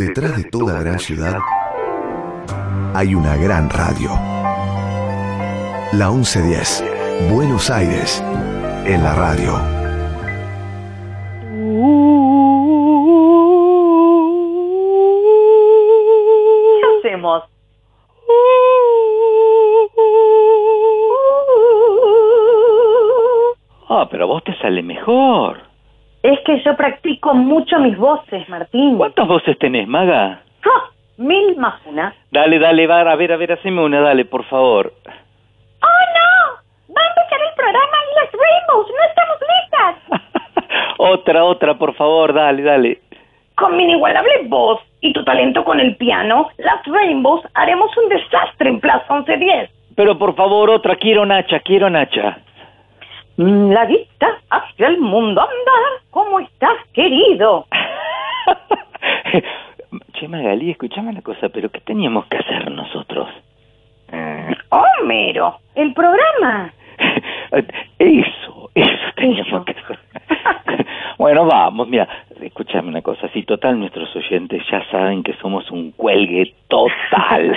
Detrás de toda gran ciudad hay una gran radio. La 1110, Buenos Aires, en la radio. ¿Qué hacemos? Ah, pero a vos te sale mejor. Es que yo practico mucho mis voces, Martín. ¿Cuántas voces tenés, maga? ¡Ah! Mil más una. Dale, dale, va, a ver, a ver, haceme una, dale, por favor. ¡Oh, no! Va a empezar el programa y las Rainbows. ¡No estamos listas! otra, otra, por favor, dale, dale. Con mi inigualable voz y tu talento con el piano, las Rainbows haremos un desastre en Plaza 1110. Pero por favor, otra, quiero Nacha, quiero Nacha. Mm, La vista hacia el mundo andar. ¿Cómo estás, querido? che, Magali, escuchame una cosa, pero ¿qué teníamos que hacer nosotros? Homero, el programa. Eso, eso teníamos que hacer. bueno, vamos, mira, escúchame una cosa, si total nuestros oyentes ya saben que somos un cuelgue total.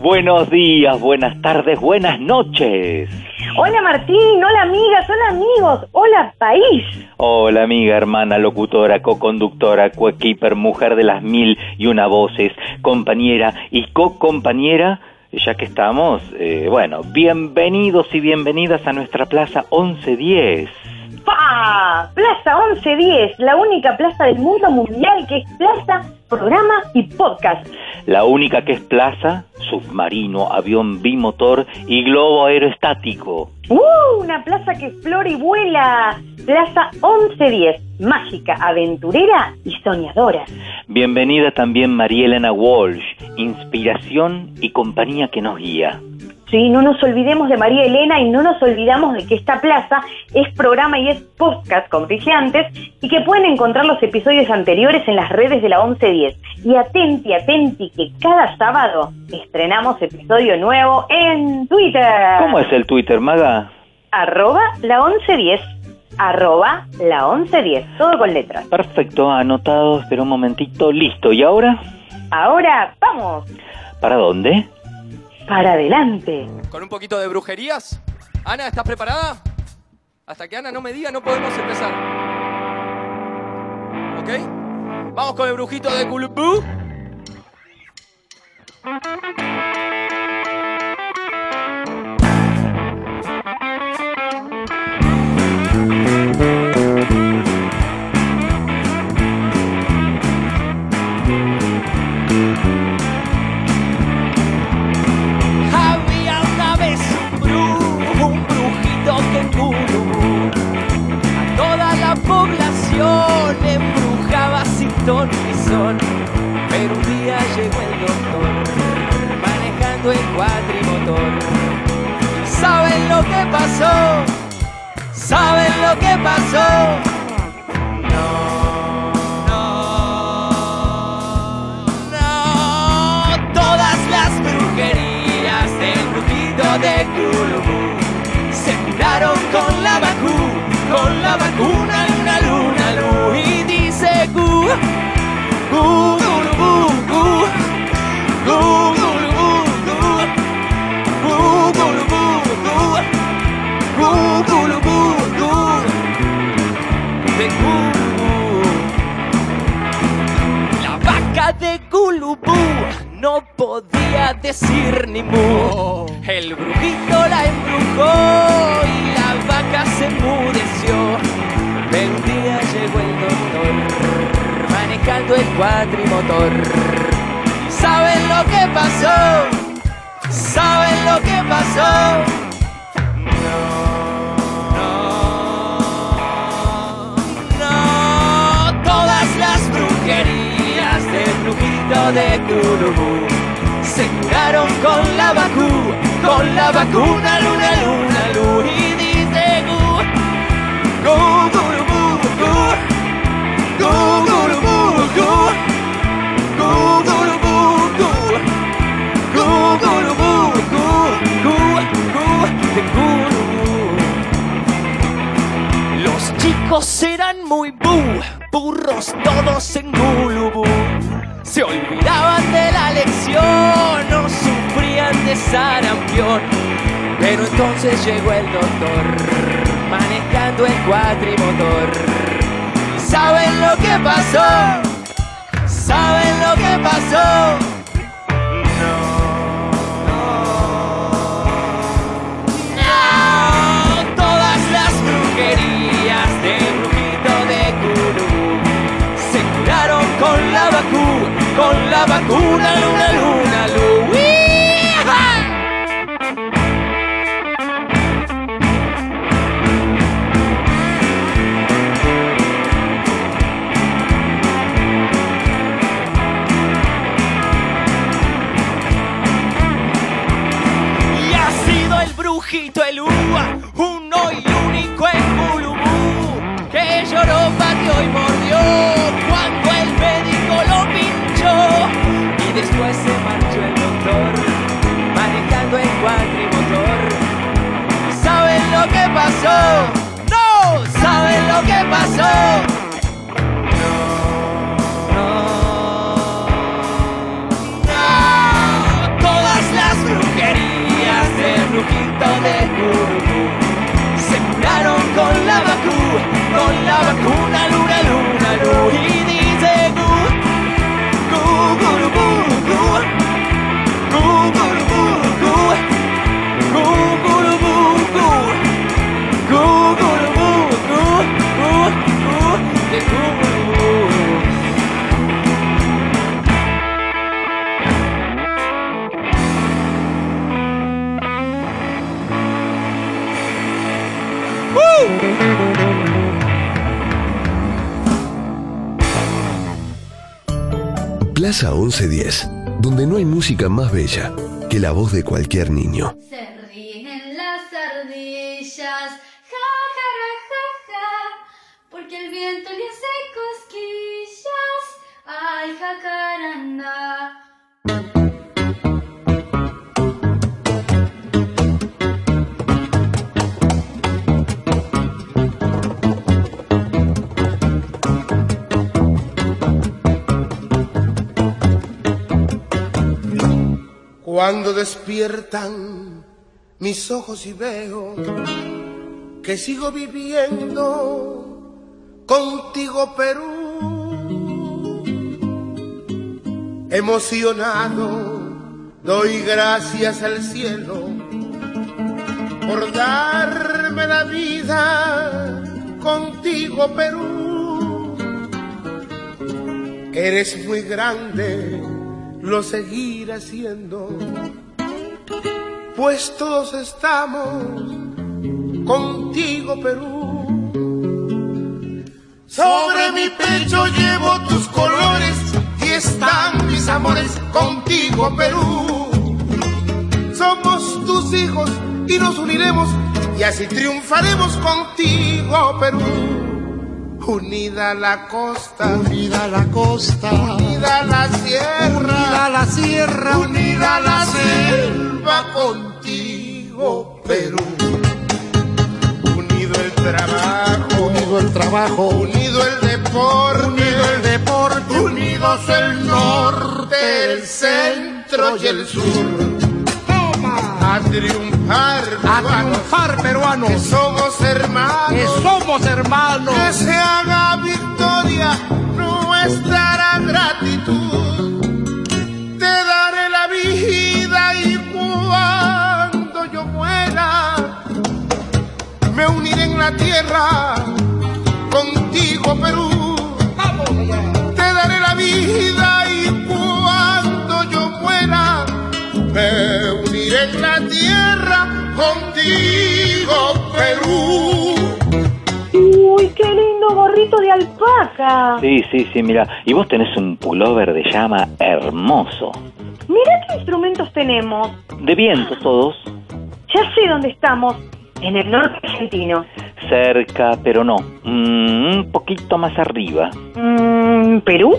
Buenos días, buenas tardes, buenas noches. Hola Martín, hola amigas, hola amigos, hola país. Hola amiga, hermana, locutora, co-conductora, co-keeper, mujer de las mil y una voces, compañera y co-compañera, ya que estamos, eh, bueno, bienvenidos y bienvenidas a nuestra plaza 1110. ¡Pah! Plaza 1110, la única plaza del mundo mundial que es plaza, programa y podcast. La única que es plaza, submarino, avión bimotor y globo aerostático. ¡Uh! Una plaza que explora y vuela. Plaza 1110, mágica, aventurera y soñadora. Bienvenida también María Elena Walsh, inspiración y compañía que nos guía. Sí, no nos olvidemos de María Elena y no nos olvidamos de que esta plaza es programa y es podcast con Frigiantes y que pueden encontrar los episodios anteriores en las redes de la 1110. Y atenti, atenti, que cada sábado estrenamos episodio nuevo en Twitter. ¿Cómo es el Twitter, Maga? Arroba la 1110. Arroba la 1110. Todo con letras. Perfecto, anotado, espera un momentito, listo. ¿Y ahora? Ahora, vamos. ¿Para dónde? Para adelante. Con un poquito de brujerías. Ana, ¿estás preparada? Hasta que Ana no me diga, no podemos empezar. ¿Ok? Vamos con el brujito de Culupú. Plaza 1110, donde no hay música más bella que la voz de cualquier niño. Despiertan mis ojos y veo que sigo viviendo contigo Perú. Emocionado doy gracias al cielo por darme la vida contigo Perú. Eres muy grande, lo seguiré siendo, pues todos estamos contigo Perú. Sobre mi pecho llevo tus colores y están mis amores contigo Perú. Somos tus hijos y nos uniremos y así triunfaremos contigo Perú. Unida la costa, Unida la costa, unida la sierra, unida la sierra, unida la contigo Perú. Unido el trabajo, unido el trabajo, unido el deporte, unido el deporte, unidos el norte, el centro y el sur. Toma. A triunfar, A peruanos, triunfar, peruanos. que somos hermanos. Que somos hermanos. Que se haga victoria nuestra gratitud. Me uniré en la tierra contigo, Perú. Te daré la vida y cuando yo muera, me uniré en la tierra contigo, Perú. Uy, qué lindo gorrito de alpaca. Sí, sí, sí, mira. Y vos tenés un pullover de llama hermoso. Mira qué instrumentos tenemos. De viento todos. Ya sé dónde estamos. En el norte argentino. Cerca, pero no. Mm, un poquito más arriba. Mm, ¿Perú?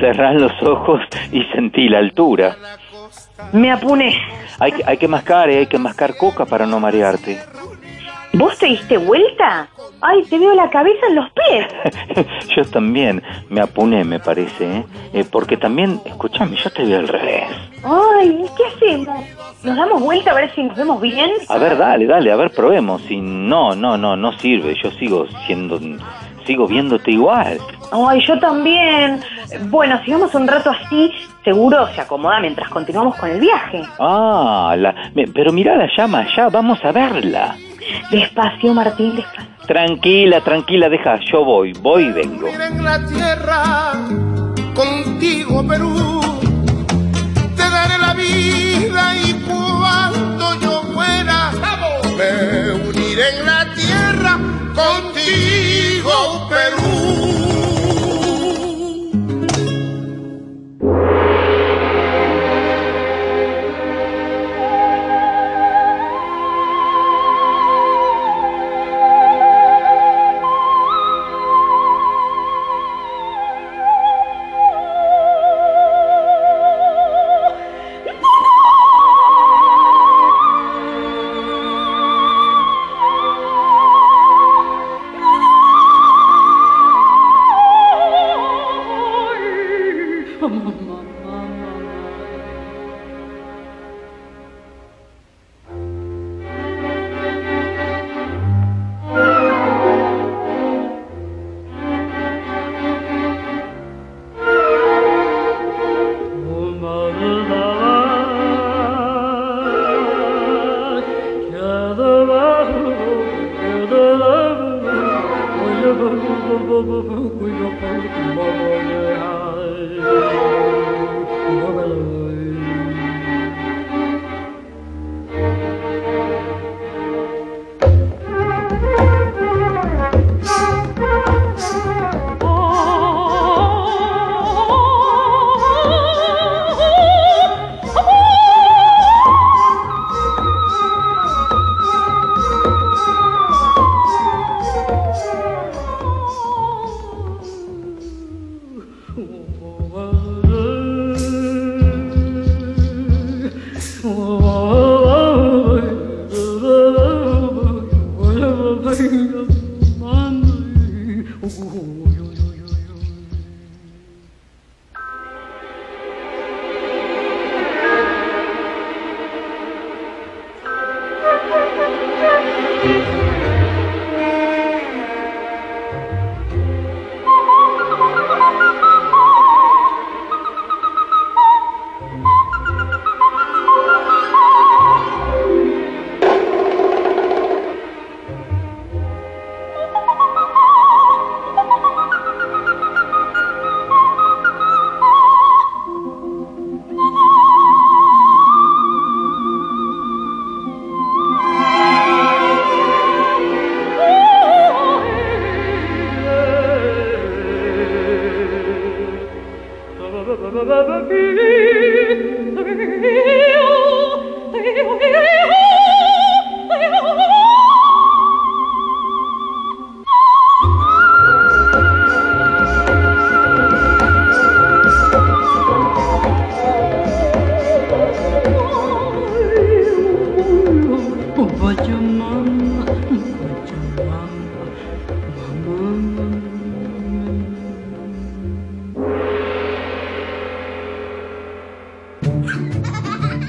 Cerrás los ojos y sentí la altura. Me apuné. Hay, que- hay que mascar, eh, hay que mascar coca para no marearte. ¿Vos te diste vuelta? Ay, te veo la cabeza en los pies. yo también me apuné, me parece, ¿eh? Eh, porque también, escúchame, yo te veo al revés. Ay, ¿qué hacemos? ¿Nos damos vuelta a ver si nos vemos bien? A ver, dale, dale, a ver, probemos. Si no, no, no, no sirve. Yo sigo siendo, sigo viéndote igual. Ay, yo también. Bueno, sigamos un rato así, seguro se acomoda mientras continuamos con el viaje. Ah, la, pero mirá la llama allá, vamos a verla. Despacio, Martín, despacio. Tranquila, tranquila, deja, yo voy, voy y vengo. Uniré en la tierra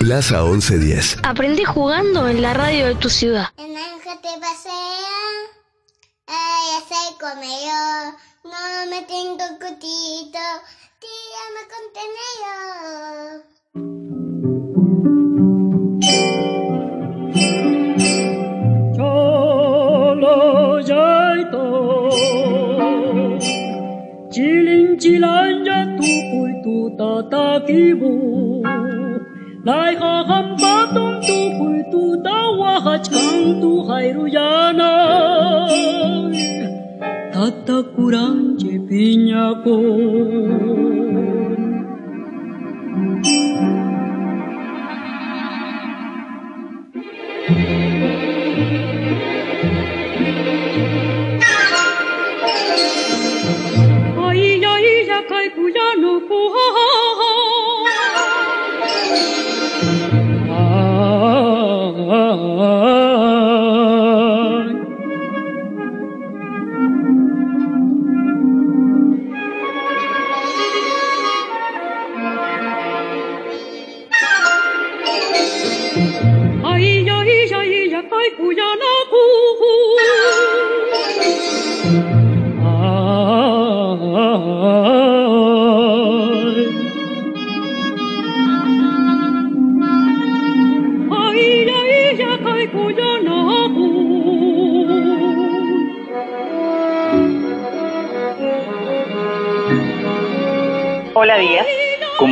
Plaza 1110. Aprendí jugando en la radio de tu ciudad. は八巻と入るじない。たったくらんちェピニャコ「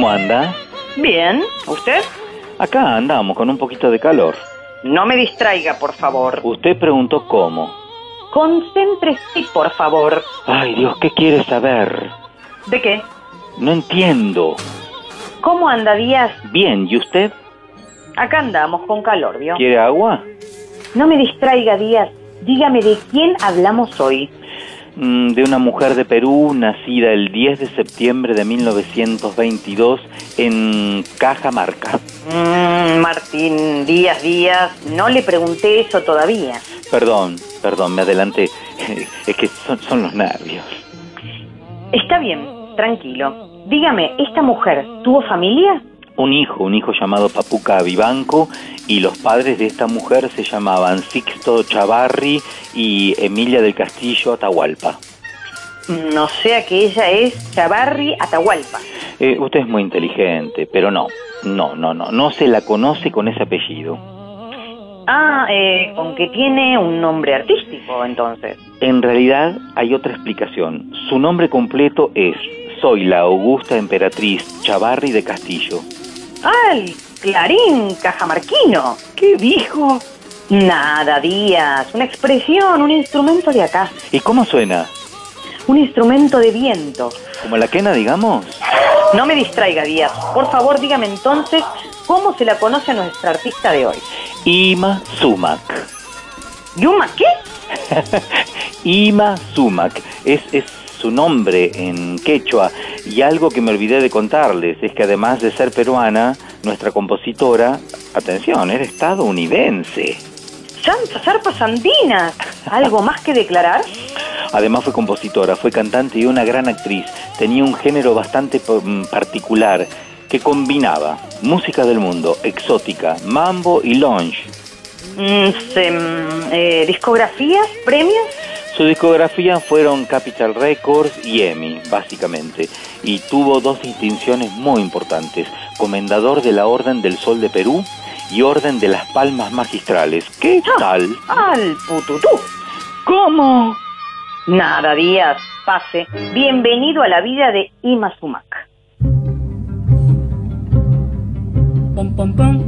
¿Cómo anda? Bien, ¿usted? Acá andamos con un poquito de calor. No me distraiga, por favor. Usted preguntó cómo. Concéntrese, por favor. Ay, Dios, ¿qué quiere saber? ¿De qué? No entiendo. ¿Cómo anda Díaz? Bien, ¿y usted? Acá andamos con calor, ¿vio? ¿Quiere agua? No me distraiga, Díaz. Dígame de quién hablamos hoy. Mm, de una mujer de Perú nacida el 10 de septiembre de 1922 en Cajamarca. Mm, Martín Díaz Díaz, no le pregunté eso todavía. Perdón, perdón, me adelanté. Es que son, son los nervios. Está bien, tranquilo. Dígame, ¿esta mujer tuvo familia? Un hijo, un hijo llamado Papuca Vivanco y los padres de esta mujer se llamaban Sixto Chavarri y Emilia del Castillo Atahualpa. No sea que ella es Chavarri Atahualpa. Eh, usted es muy inteligente, pero no, no, no, no, no se la conoce con ese apellido. Ah, eh, con que tiene un nombre artístico, entonces. En realidad hay otra explicación. Su nombre completo es Soy la Augusta Emperatriz Chavarri de Castillo. Ah, el clarín cajamarquino. ¿Qué dijo? Nada, Díaz. Una expresión, un instrumento de acá. ¿Y cómo suena? Un instrumento de viento. ¿Como la quena, digamos? No me distraiga, Díaz. Por favor, dígame entonces cómo se la conoce a nuestra artista de hoy. Ima Sumac. ¿Yuma qué? Ima Sumac. Es, es su nombre en quechua. Y algo que me olvidé de contarles es que además de ser peruana, nuestra compositora, atención, era estadounidense. Santas arpas andinas. ¿Algo más que declarar? Además fue compositora, fue cantante y una gran actriz. Tenía un género bastante mm, particular que combinaba música del mundo, exótica, mambo y lounge. Mm, mm, eh, ¿Discografías? ¿Premios? Su discografía fueron Capital Records y EMI, básicamente, y tuvo dos distinciones muy importantes, Comendador de la Orden del Sol de Perú y Orden de las Palmas Magistrales. ¿Qué tal? Al pututú. ¿Cómo? Nada, Díaz. Pase. Bienvenido a la vida de Ima Sumac. Pam pam pam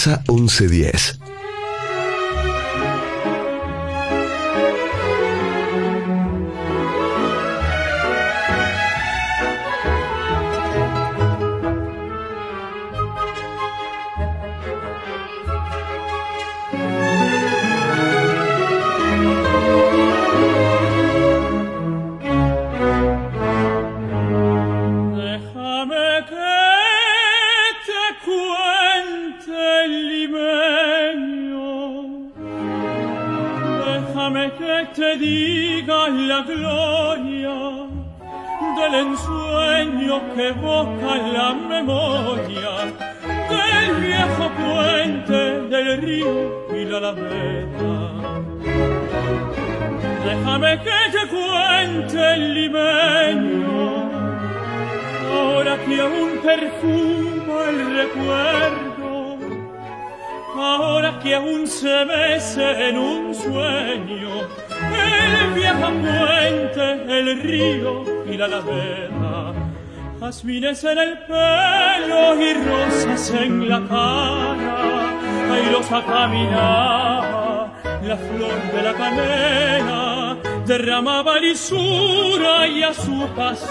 Plaza 1110.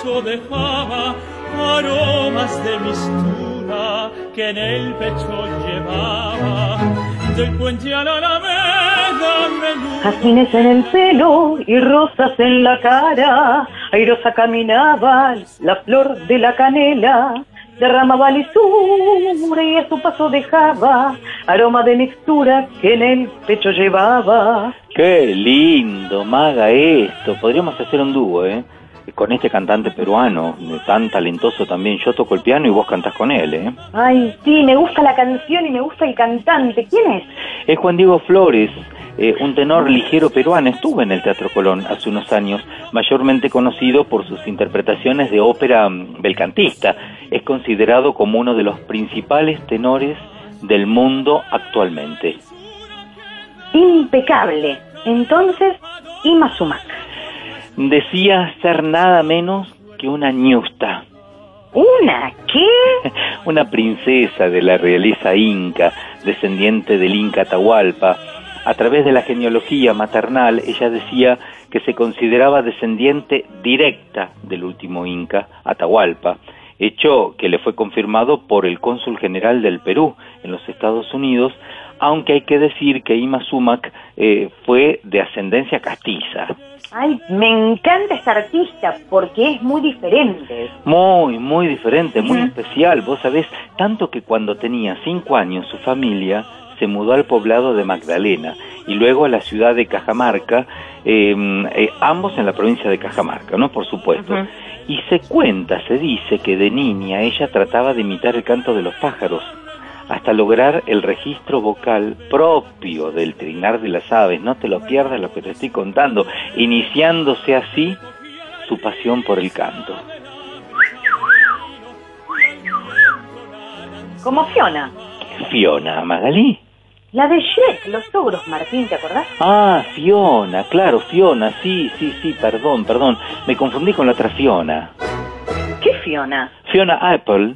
Dejaba aromas de mistura que en el pecho llevaba. Del puente a la alameda menudo Jazmines en el pelo y rosas en la cara, airosa caminaba la flor de la canela, derramaba lisura y a su paso dejaba aroma de mixtura que en el pecho llevaba. Qué lindo, maga esto. Podríamos hacer un dúo, ¿eh? Con este cantante peruano, tan talentoso también. Yo toco el piano y vos cantás con él, ¿eh? Ay, sí, me gusta la canción y me gusta el cantante. ¿Quién es? Es Juan Diego Flores, eh, un tenor ligero peruano. Estuvo en el Teatro Colón hace unos años, mayormente conocido por sus interpretaciones de ópera mm, belcantista. Es considerado como uno de los principales tenores del mundo actualmente. Impecable. Entonces, Ima Sumac. Decía ser nada menos que una ñusta. ¿Una qué? una princesa de la realeza inca, descendiente del inca Atahualpa. A través de la genealogía maternal, ella decía que se consideraba descendiente directa del último inca, Atahualpa, hecho que le fue confirmado por el cónsul general del Perú en los Estados Unidos, aunque hay que decir que Ima Sumac eh, fue de ascendencia castiza. Ay, me encanta esta artista porque es muy diferente. Muy, muy diferente, muy especial. Vos sabés, tanto que cuando tenía cinco años su familia se mudó al poblado de Magdalena y luego a la ciudad de Cajamarca, eh, eh, ambos en la provincia de Cajamarca, ¿no? Por supuesto. Y se cuenta, se dice que de niña ella trataba de imitar el canto de los pájaros hasta lograr el registro vocal propio del trinar de las aves. No te lo pierdas lo que te estoy contando, iniciándose así su pasión por el canto. Como Fiona. Fiona Magalí. La de Shrek, los ogros, Martín, ¿te acordás? Ah, Fiona, claro, Fiona, sí, sí, sí, perdón, perdón, me confundí con la otra Fiona. ¿Qué Fiona? Fiona Apple.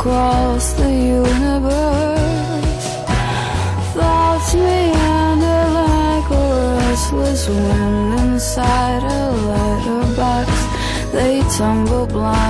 across the universe. Thoughts meander like a restless wind inside a letterbox. They tumble blindly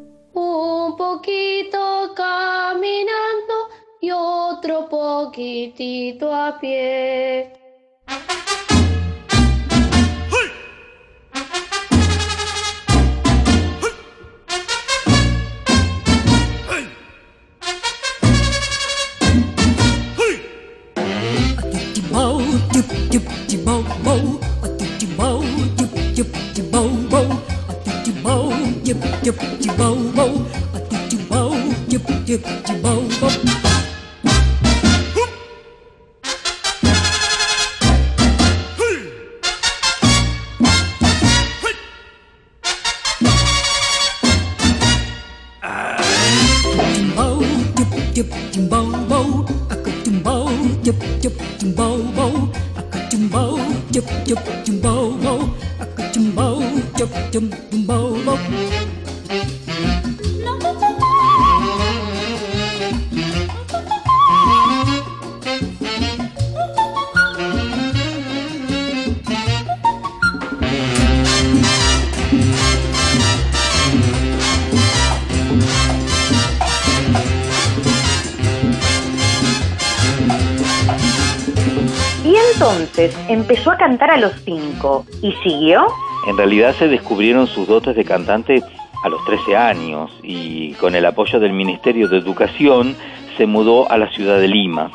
Cantar a los cinco. ¿Y siguió? En realidad se descubrieron sus dotes de cantante a los 13 años y con el apoyo del Ministerio de Educación se mudó a la ciudad de Lima.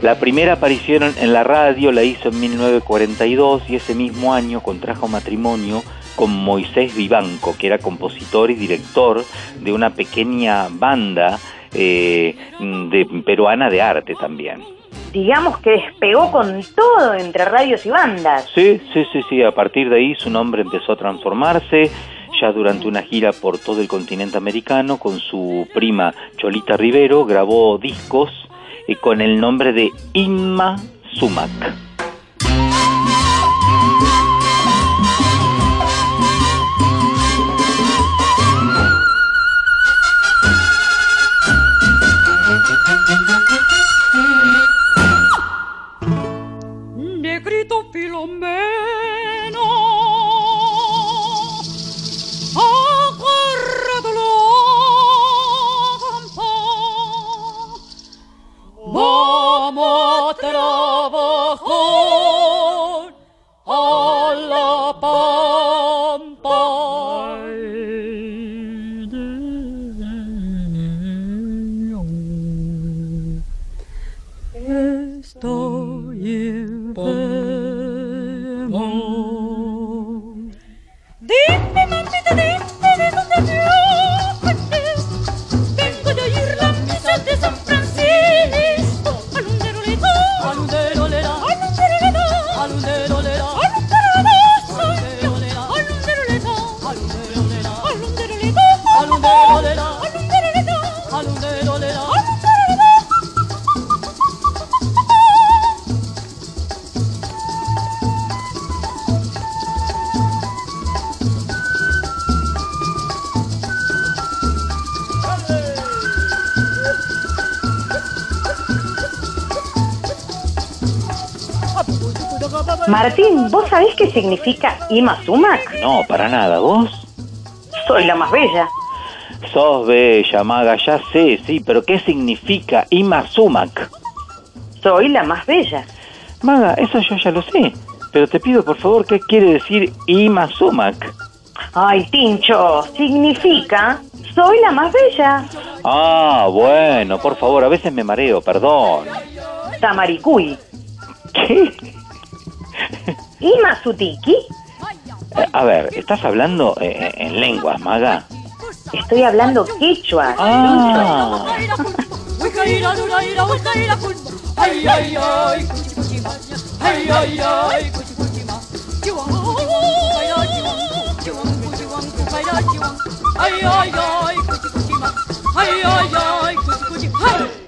La primera aparición en la radio la hizo en 1942 y ese mismo año contrajo matrimonio con Moisés Vivanco, que era compositor y director de una pequeña banda eh, de, peruana de arte también. Digamos que despegó con todo entre radios y bandas. Sí, sí, sí, sí. A partir de ahí su nombre empezó a transformarse. Ya durante una gira por todo el continente americano, con su prima Cholita Rivero, grabó discos eh, con el nombre de Inma Sumac. Martín, ¿vos sabés qué significa Ima Sumac? No, para nada. ¿Vos? Soy la más bella. Sos bella, maga, ya sé, sí, pero ¿qué significa Ima Sumac? Soy la más bella. Maga, eso yo ya lo sé. Pero te pido por favor, ¿qué quiere decir Ima Sumac? Ay, Tincho, significa soy la más bella. Ah, bueno, por favor, a veces me mareo, perdón. Tamaricuy. ¿Qué? ¿Y eh, A ver, ¿estás hablando eh, eh, en lenguas, Maga? Estoy hablando quechua. Ah.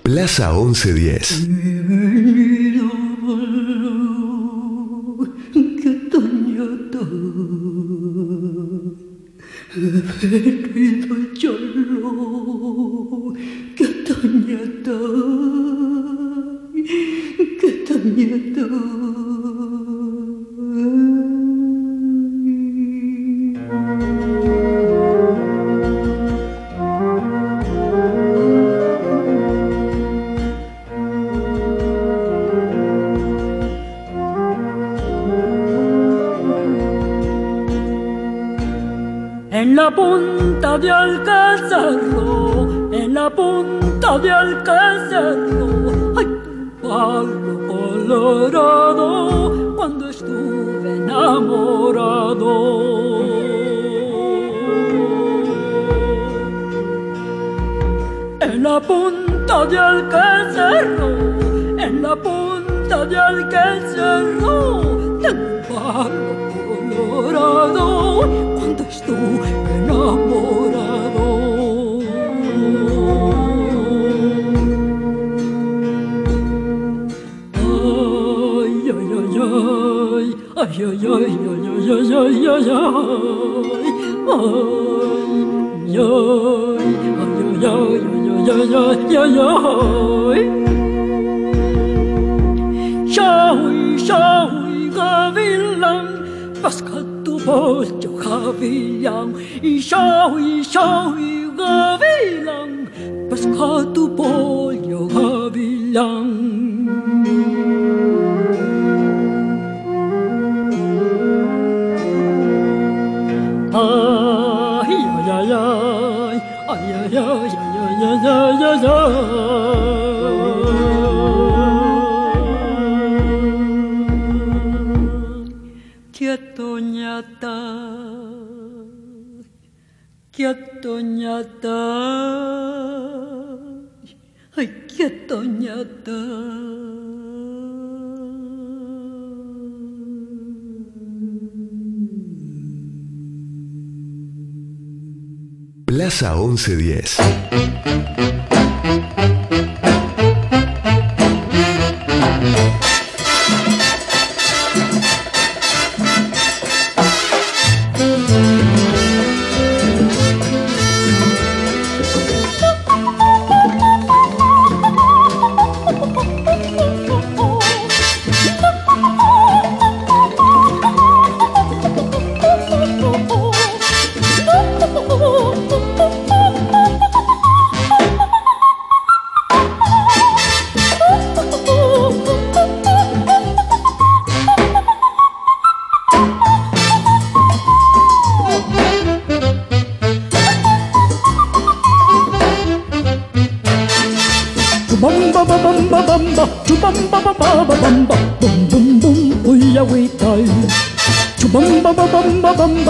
Plaza 1110. Rido giorno che tognato, che tognato. En la punta de Alcázarro, en la punta de Alcázarro, hay un palo colorado cuando estuve enamorado. En la punta de Alcázarro, en la punta de Alcázarro, tengo un palo colorado cuando estuve enamorado. Ay, ay, ay, ay, ay, ay, ay, ay, ay, ay, ay, ay, ay, ay, ay, ay, ay, ay. Shawi, shawi, gavilan, pesca tu pollo, gavilán. Y shawi, shawi, gavilán, pesca tu pollo, gavilán. Ay, ay, ay, ay, ay, ay, ay, ay, ay, ay, ay, ay. Toñata, ay, qué Plaza 1110.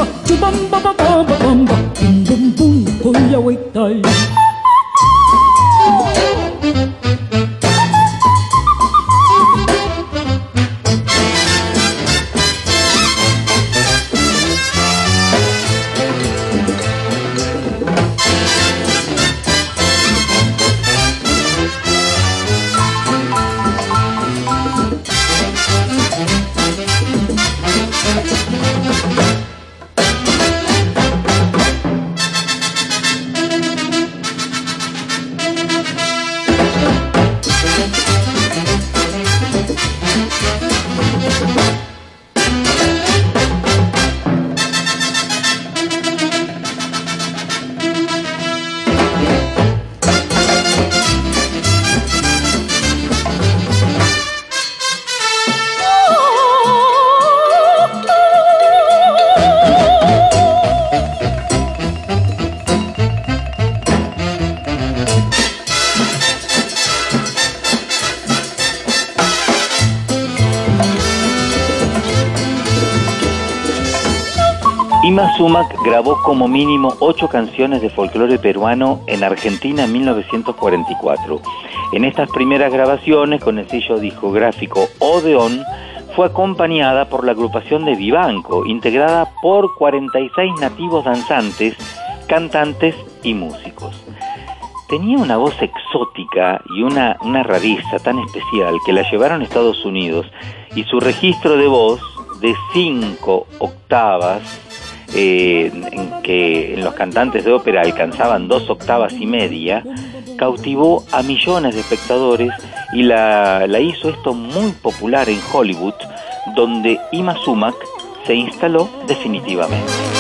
Bamba bamba, chubamba ba ba ba Sumac grabó como mínimo ocho canciones de folclore peruano en Argentina en 1944. En estas primeras grabaciones, con el sello discográfico Odeón, fue acompañada por la agrupación de Vivanco, integrada por 46 nativos danzantes, cantantes y músicos. Tenía una voz exótica y una, una rareza tan especial que la llevaron a Estados Unidos y su registro de voz de cinco octavas eh, en que en los cantantes de ópera alcanzaban dos octavas y media, cautivó a millones de espectadores y la, la hizo esto muy popular en Hollywood, donde Ima Sumac se instaló definitivamente.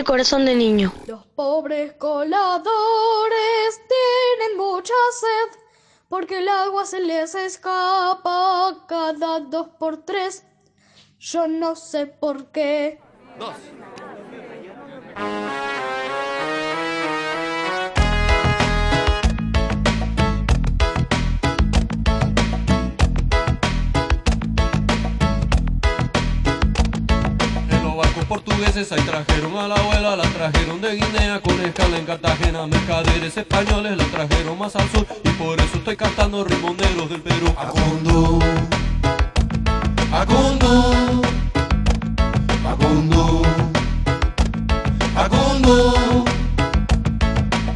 Tiene corazón de niño. Los pobres coladores tienen mucha sed porque el agua se les escapa cada dos por tres. Yo no sé por qué. Dos. Ahí trajeron a la abuela, la trajeron de Guinea con escala en Cartagena. Mercaderes españoles la trajeron más al sur y por eso estoy cantando rimoneros del Perú. Acundo, Acundo, Acundo, Acundo.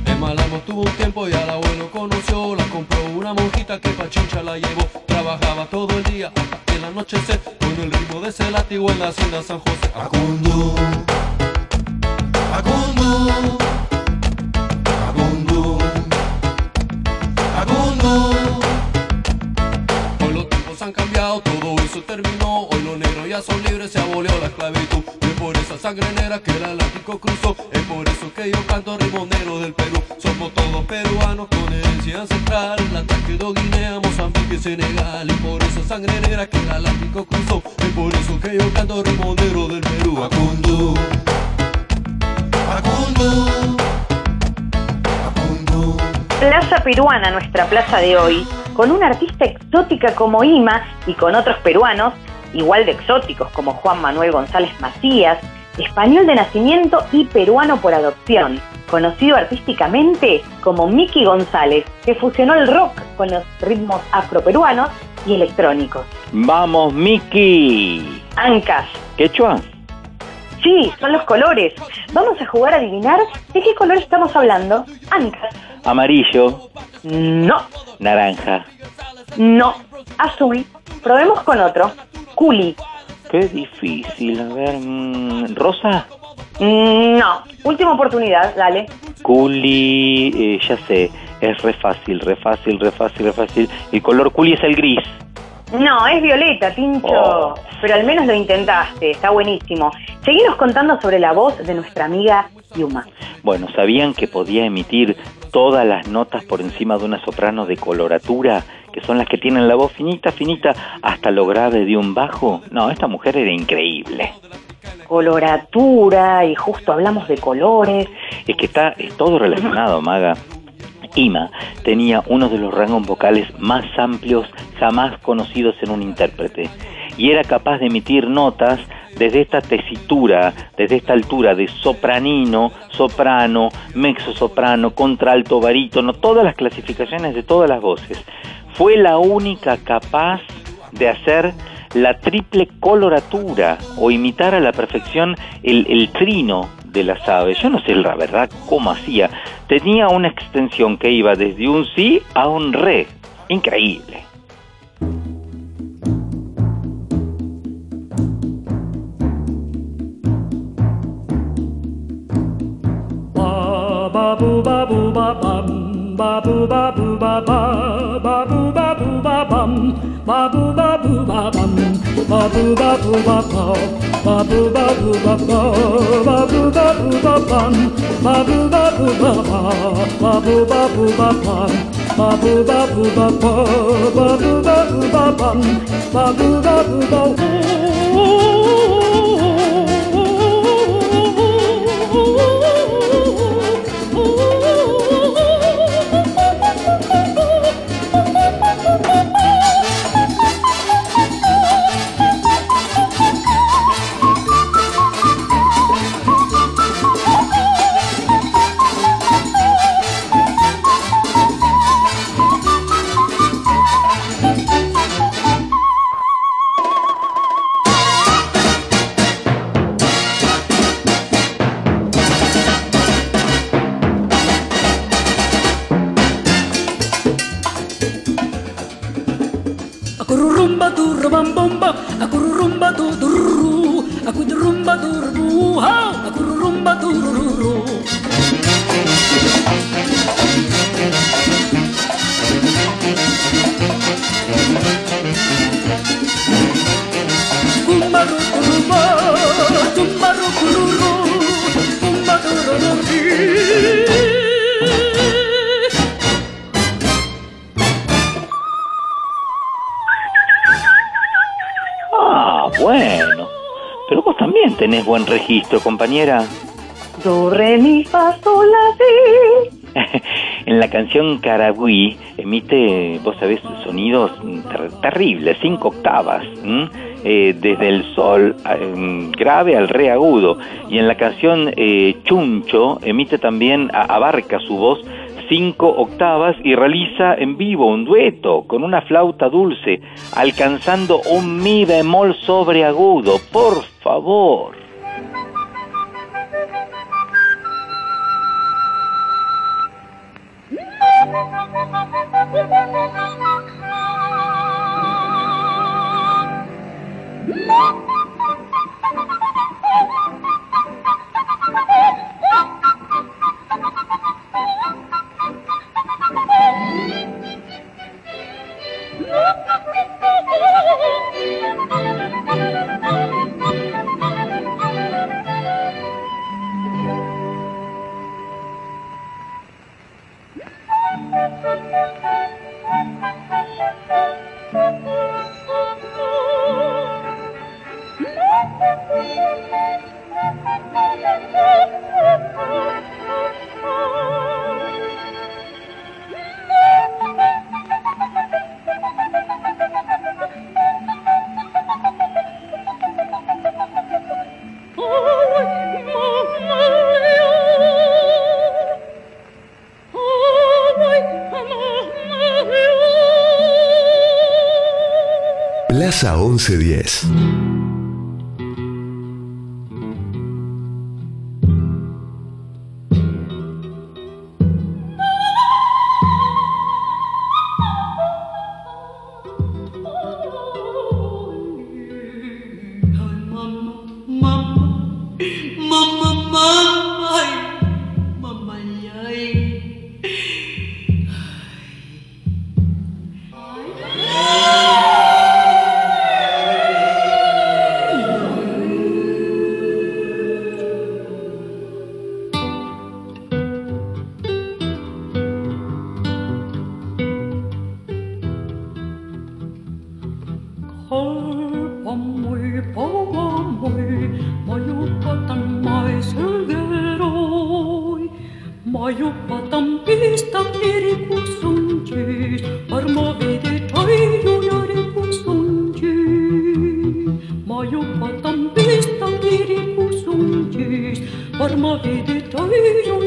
En Malamo tuvo un tiempo y al abuelo conoció, la compró una monjita que pa' chincha la llevó. Trabajaba todo el día hasta que el anochecer látigo en la hacienda San José. Acundo, Acundo, Acundo, Acundo. Hoy los tiempos han cambiado, todo eso terminó. Hoy los negros ya son libres, se abolió la esclavitud. Y es por esa sangre negra que el Atlántico cruzó. Es por eso que yo canto ritmo negro del Perú. Somos todos peruanos con herencia ancestral. La Guinea, Senegal. Y por sangre negra que por eso del Perú. Plaza Peruana, nuestra plaza de hoy, con una artista exótica como Ima y con otros peruanos igual de exóticos como Juan Manuel González Macías, español de nacimiento y peruano por adopción, conocido artísticamente como Miki González, que fusionó el rock con los ritmos afroperuanos y electrónicos. Vamos, Miki. Ancas. ¿Quechua? Sí, son los colores. Vamos a jugar a adivinar de qué color estamos hablando. Ancas. Amarillo. No, Naranja. no. Azul. Probemos con otro. Culi. Qué difícil. A ver. mm, ¿Rosa? Mm, No. Última oportunidad, dale. Culi. eh, ya sé. Es re fácil, re fácil, re fácil, re fácil. El color culi es el gris. No, es violeta, Tincho. Oh. Pero al menos lo intentaste, está buenísimo. Seguimos contando sobre la voz de nuestra amiga Yuma. Bueno, ¿sabían que podía emitir todas las notas por encima de una soprano de coloratura? Que son las que tienen la voz finita, finita, hasta lo grave de un bajo. No, esta mujer era increíble. Coloratura, y justo hablamos de colores. Es que está es todo relacionado, Maga. Ima tenía uno de los rangos vocales más amplios jamás conocidos en un intérprete y era capaz de emitir notas desde esta tesitura, desde esta altura de sopranino, soprano, mezzosoprano, contralto, barítono, todas las clasificaciones de todas las voces. Fue la única capaz de hacer la triple coloratura o imitar a la perfección el, el trino de las aves. Yo no sé la verdad cómo hacía. Tenía una extensión que iba desde un sí a un re. Increíble. Bum ba boo ba boo ba bum ba boo ba boo ba ba ba boo ba boo ba ba ba boo ba boo ba bum ba boo ba boo ba ba ba boo ba boo ba bum ba boo ba boo ba ba ba boo ba boo ba bum ba boo ba boo ba buen registro, compañera. Do, re, mi, fa, sol, la, si. en la canción Caragüí emite, vos sabés, sonidos ter- terribles, cinco octavas. Eh, desde el sol eh, grave al re agudo. Y en la canción eh, Chuncho emite también, abarca su voz cinco octavas y realiza en vivo un dueto con una flauta dulce, alcanzando un mi bemol sobre agudo. Por favor. Plaza 1110. Pojuko tam pistan kiri pusuntis, varma vidi toijun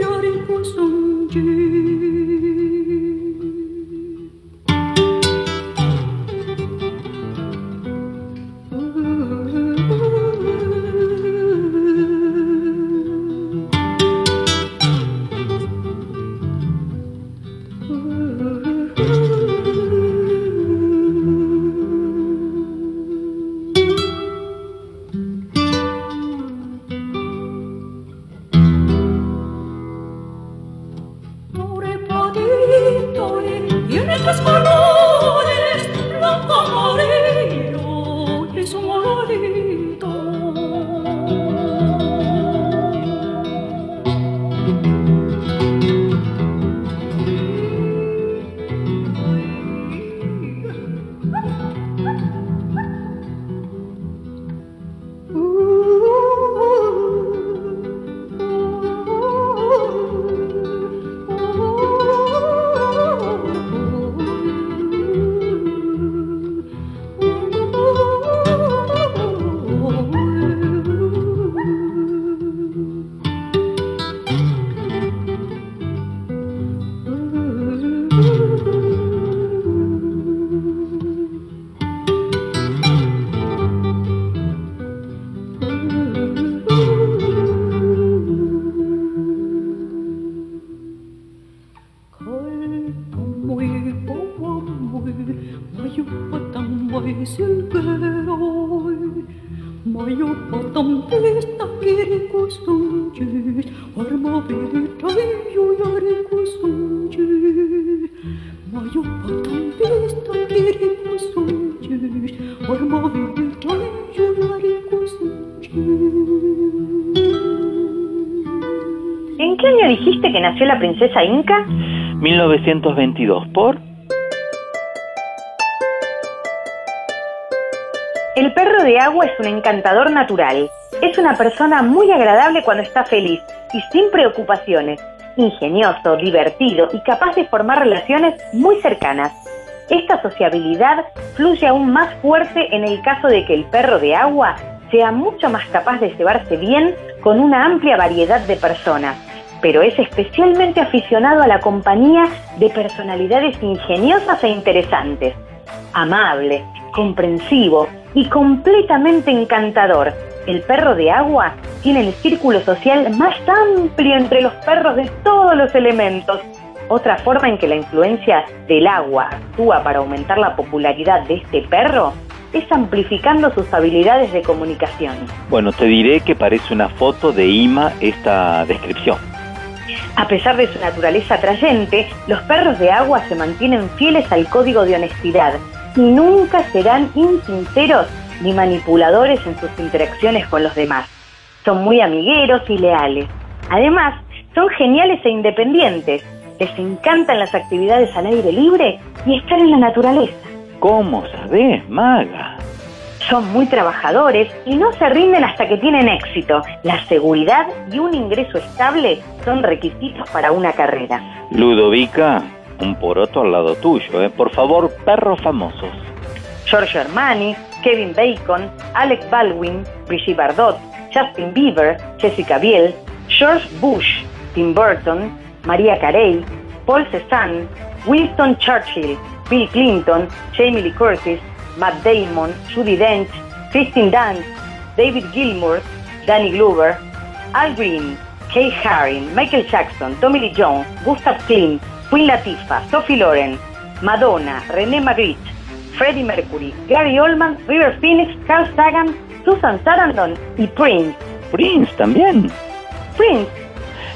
princesa Inca? 1922 por El perro de agua es un encantador natural. Es una persona muy agradable cuando está feliz y sin preocupaciones. Ingenioso, divertido y capaz de formar relaciones muy cercanas. Esta sociabilidad fluye aún más fuerte en el caso de que el perro de agua sea mucho más capaz de llevarse bien con una amplia variedad de personas, pero es especialmente aficionado a la compañía de personalidades ingeniosas e interesantes. Amable, comprensivo y completamente encantador, el perro de agua tiene el círculo social más amplio entre los perros de todos los elementos. Otra forma en que la influencia del agua actúa para aumentar la popularidad de este perro es amplificando sus habilidades de comunicación. Bueno, te diré que parece una foto de Ima esta descripción. A pesar de su naturaleza atrayente, los perros de agua se mantienen fieles al código de honestidad y nunca serán insinceros ni manipuladores en sus interacciones con los demás. Son muy amigueros y leales. Además, son geniales e independientes. Les encantan las actividades al aire libre y estar en la naturaleza. ¿Cómo sabes, maga? Son muy trabajadores y no se rinden hasta que tienen éxito. La seguridad y un ingreso estable son requisitos para una carrera. Ludovica, un poroto al lado tuyo, ¿eh? Por favor, perros famosos. George Armani, Kevin Bacon, Alec Baldwin, Brigitte Bardot, Justin Bieber, Jessica Biel, George Bush, Tim Burton, María Carey, Paul Cézanne, Winston Churchill, Bill Clinton, Jamie Lee Curtis, Matt Damon, Judy Dench, Kristen Dunst, David Gilmour, Danny Glover, Al Green, Kay Haring, Michael Jackson, Tommy Lee Jones, Gustav Klimt, Queen Latifah, Sophie Loren, Madonna, René Magritte, Freddie Mercury, Gary Oldman, River Phoenix, Carl Sagan, Susan Sarandon y Prince. Prince también. Prince.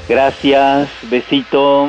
Gracias, besito.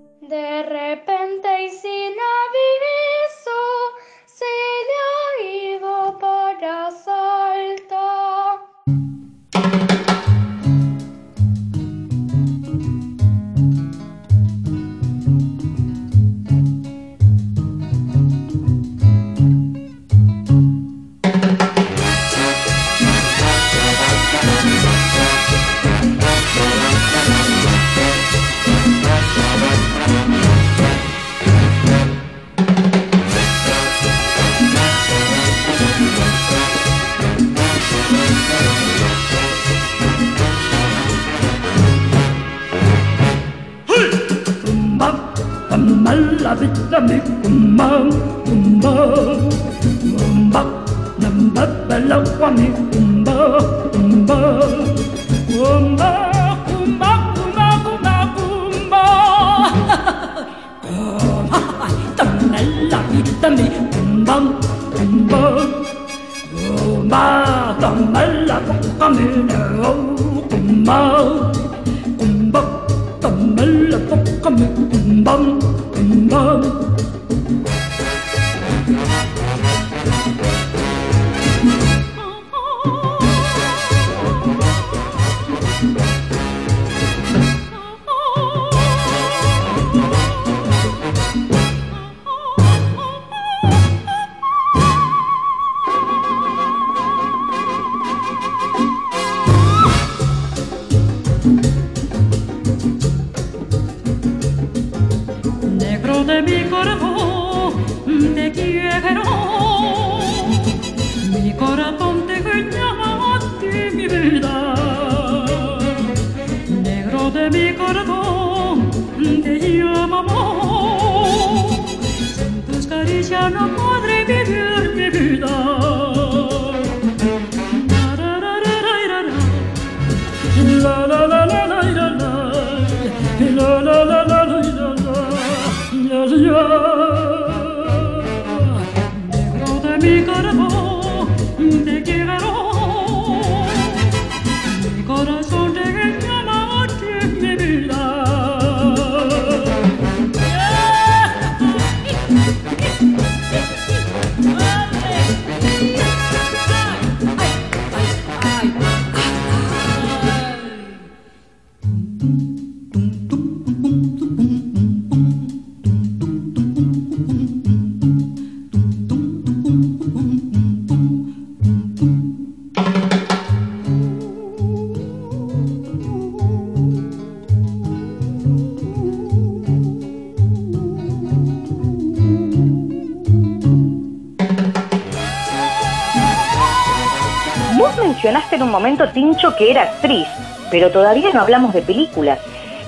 Que era actriz, pero todavía no hablamos de películas.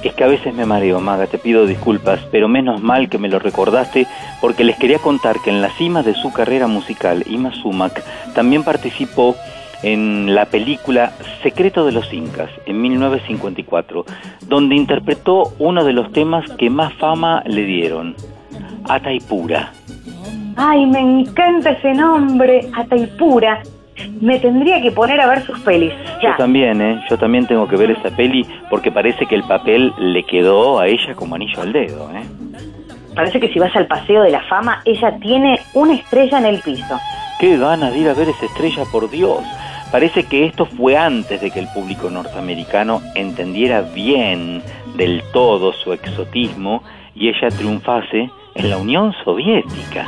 Es que a veces me mareo, Maga, te pido disculpas, pero menos mal que me lo recordaste porque les quería contar que en la cima de su carrera musical, Ima Sumac también participó en la película Secreto de los Incas, en 1954, donde interpretó uno de los temas que más fama le dieron, Ataipura. Ay, me encanta ese nombre, Ataipura. Me tendría que poner a ver sus pelis. Yo también, ¿eh? Yo también tengo que ver esa peli porque parece que el papel le quedó a ella como anillo al dedo, ¿eh? Parece que si vas al Paseo de la Fama, ella tiene una estrella en el piso. Qué ganas de ir a ver esa estrella, por Dios. Parece que esto fue antes de que el público norteamericano entendiera bien del todo su exotismo y ella triunfase en la Unión Soviética.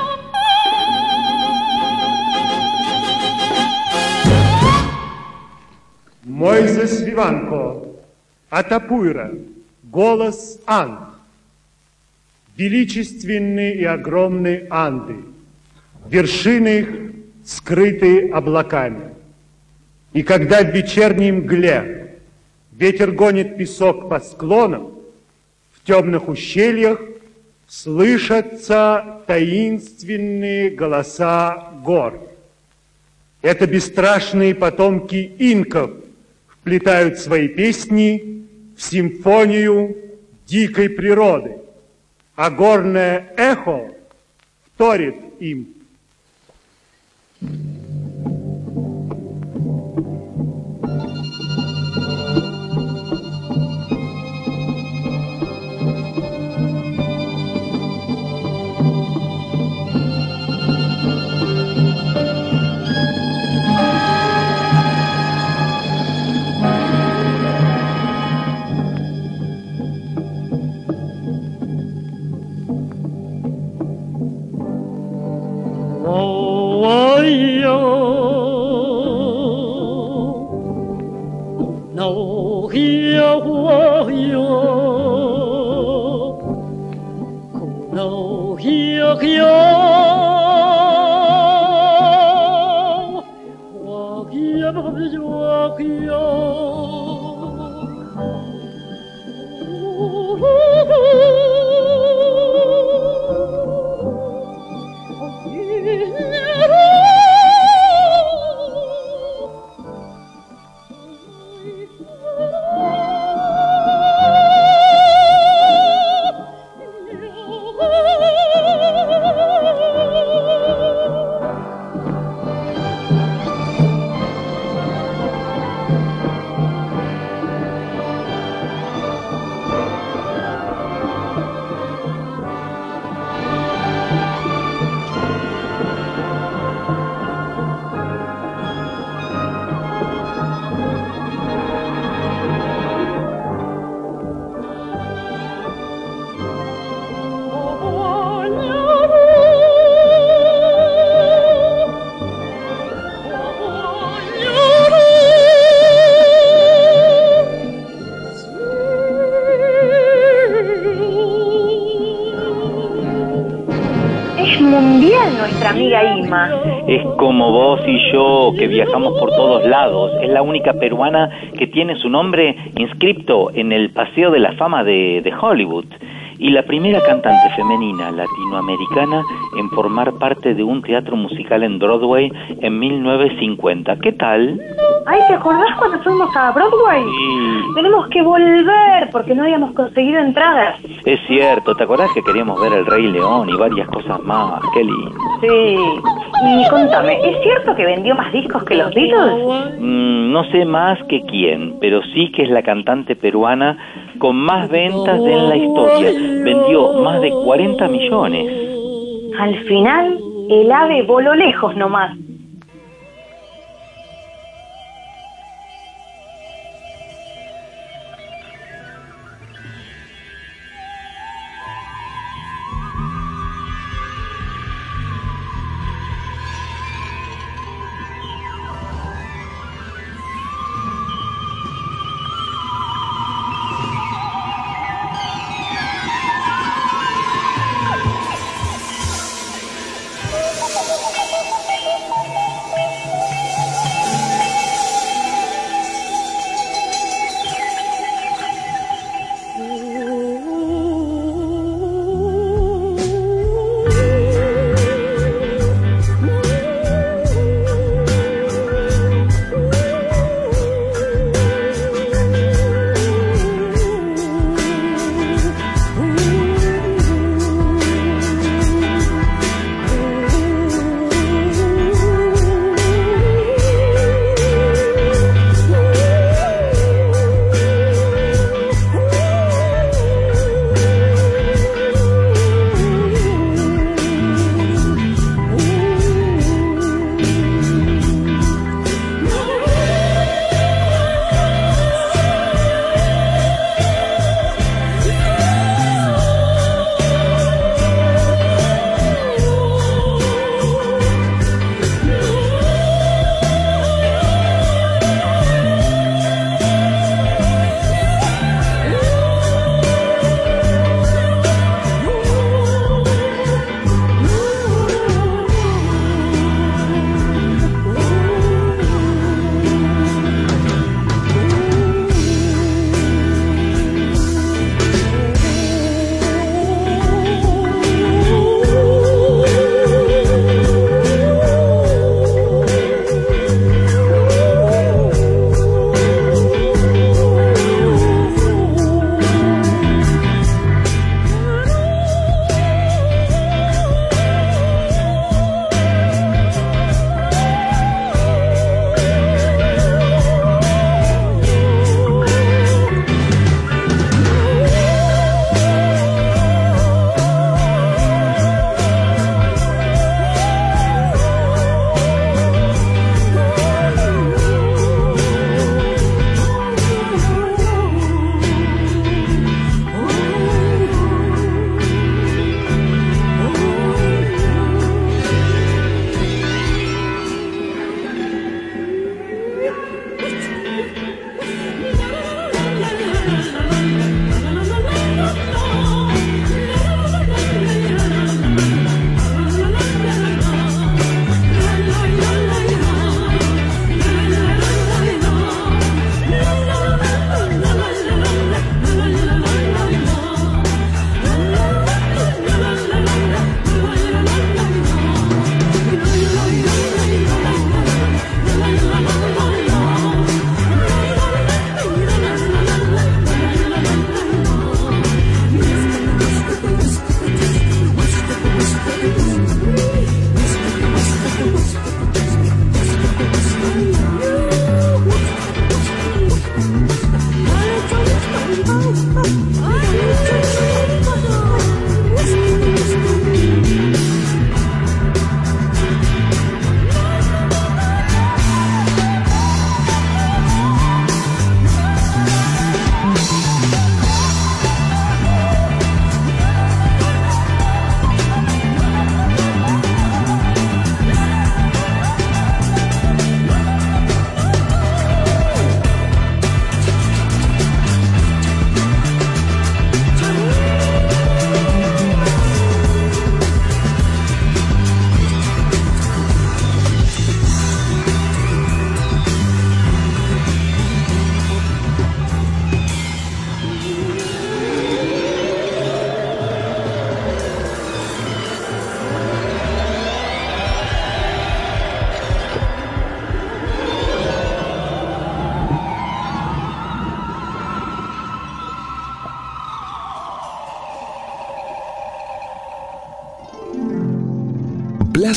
Мойзес Виванко, Атапуйра, голос Анд. Величественны и огромны Анды, вершины их скрыты облаками. И когда в вечерней мгле ветер гонит песок по склонам, в темных ущельях слышатся таинственные голоса гор. Это бесстрашные потомки инков вплетают свои песни в симфонию дикой природы, а горное эхо вторит им. Es Peruana que tiene su nombre inscripto en el Paseo de la Fama de, de Hollywood. Y la primera cantante femenina latinoamericana en formar parte de un teatro musical en Broadway en 1950. ¿Qué tal? Ay, ¿te acordás cuando fuimos a Broadway? Tenemos que volver porque no habíamos conseguido entradas. Es cierto, ¿te acordás que queríamos ver El Rey León y varias cosas más? Qué lindo. Sí. Y contame, ¿es cierto que vendió más discos que los Beatles? Mm, no sé más que quién, pero sí que es la cantante peruana con más ventas en la historia. Vendió más de 40 millones. Al final, el ave voló lejos nomás.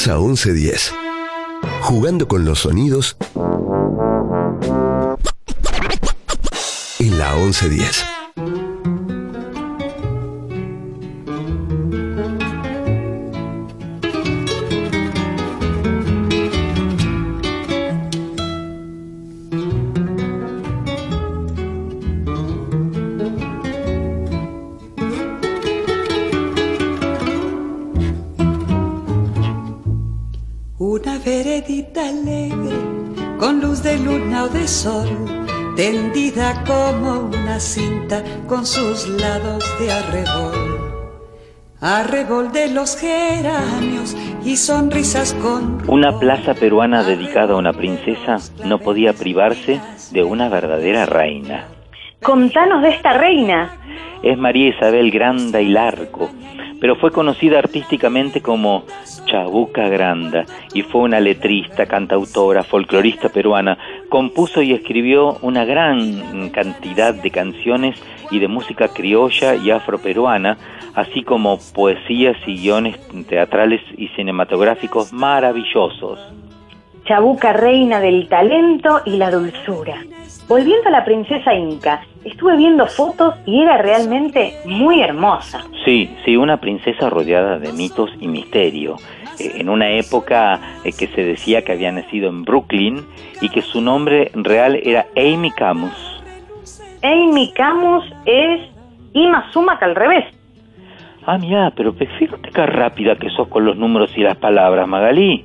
Plaza 1110. Jugando con los sonidos en la 1110. Con sus lados de arrebol. Arrebol de los geranios y sonrisas con Una plaza peruana dedicada a una princesa no podía privarse de una verdadera reina. Contanos de esta reina. Es María Isabel Granda y Larco, pero fue conocida artísticamente como Chabuca Granda y fue una letrista, cantautora, folclorista peruana. Compuso y escribió una gran cantidad de canciones y de música criolla y afroperuana, así como poesías y guiones teatrales y cinematográficos maravillosos. Chabuca, reina del talento y la dulzura. Volviendo a la princesa Inca, estuve viendo fotos y era realmente muy hermosa. Sí, sí, una princesa rodeada de mitos y misterio. Eh, en una época eh, que se decía que había nacido en Brooklyn y que su nombre real era Amy Camus. Amy Camus es Ima Sumac al revés. Ah, mira, pero fíjate qué rápida que sos con los números y las palabras, Magalí.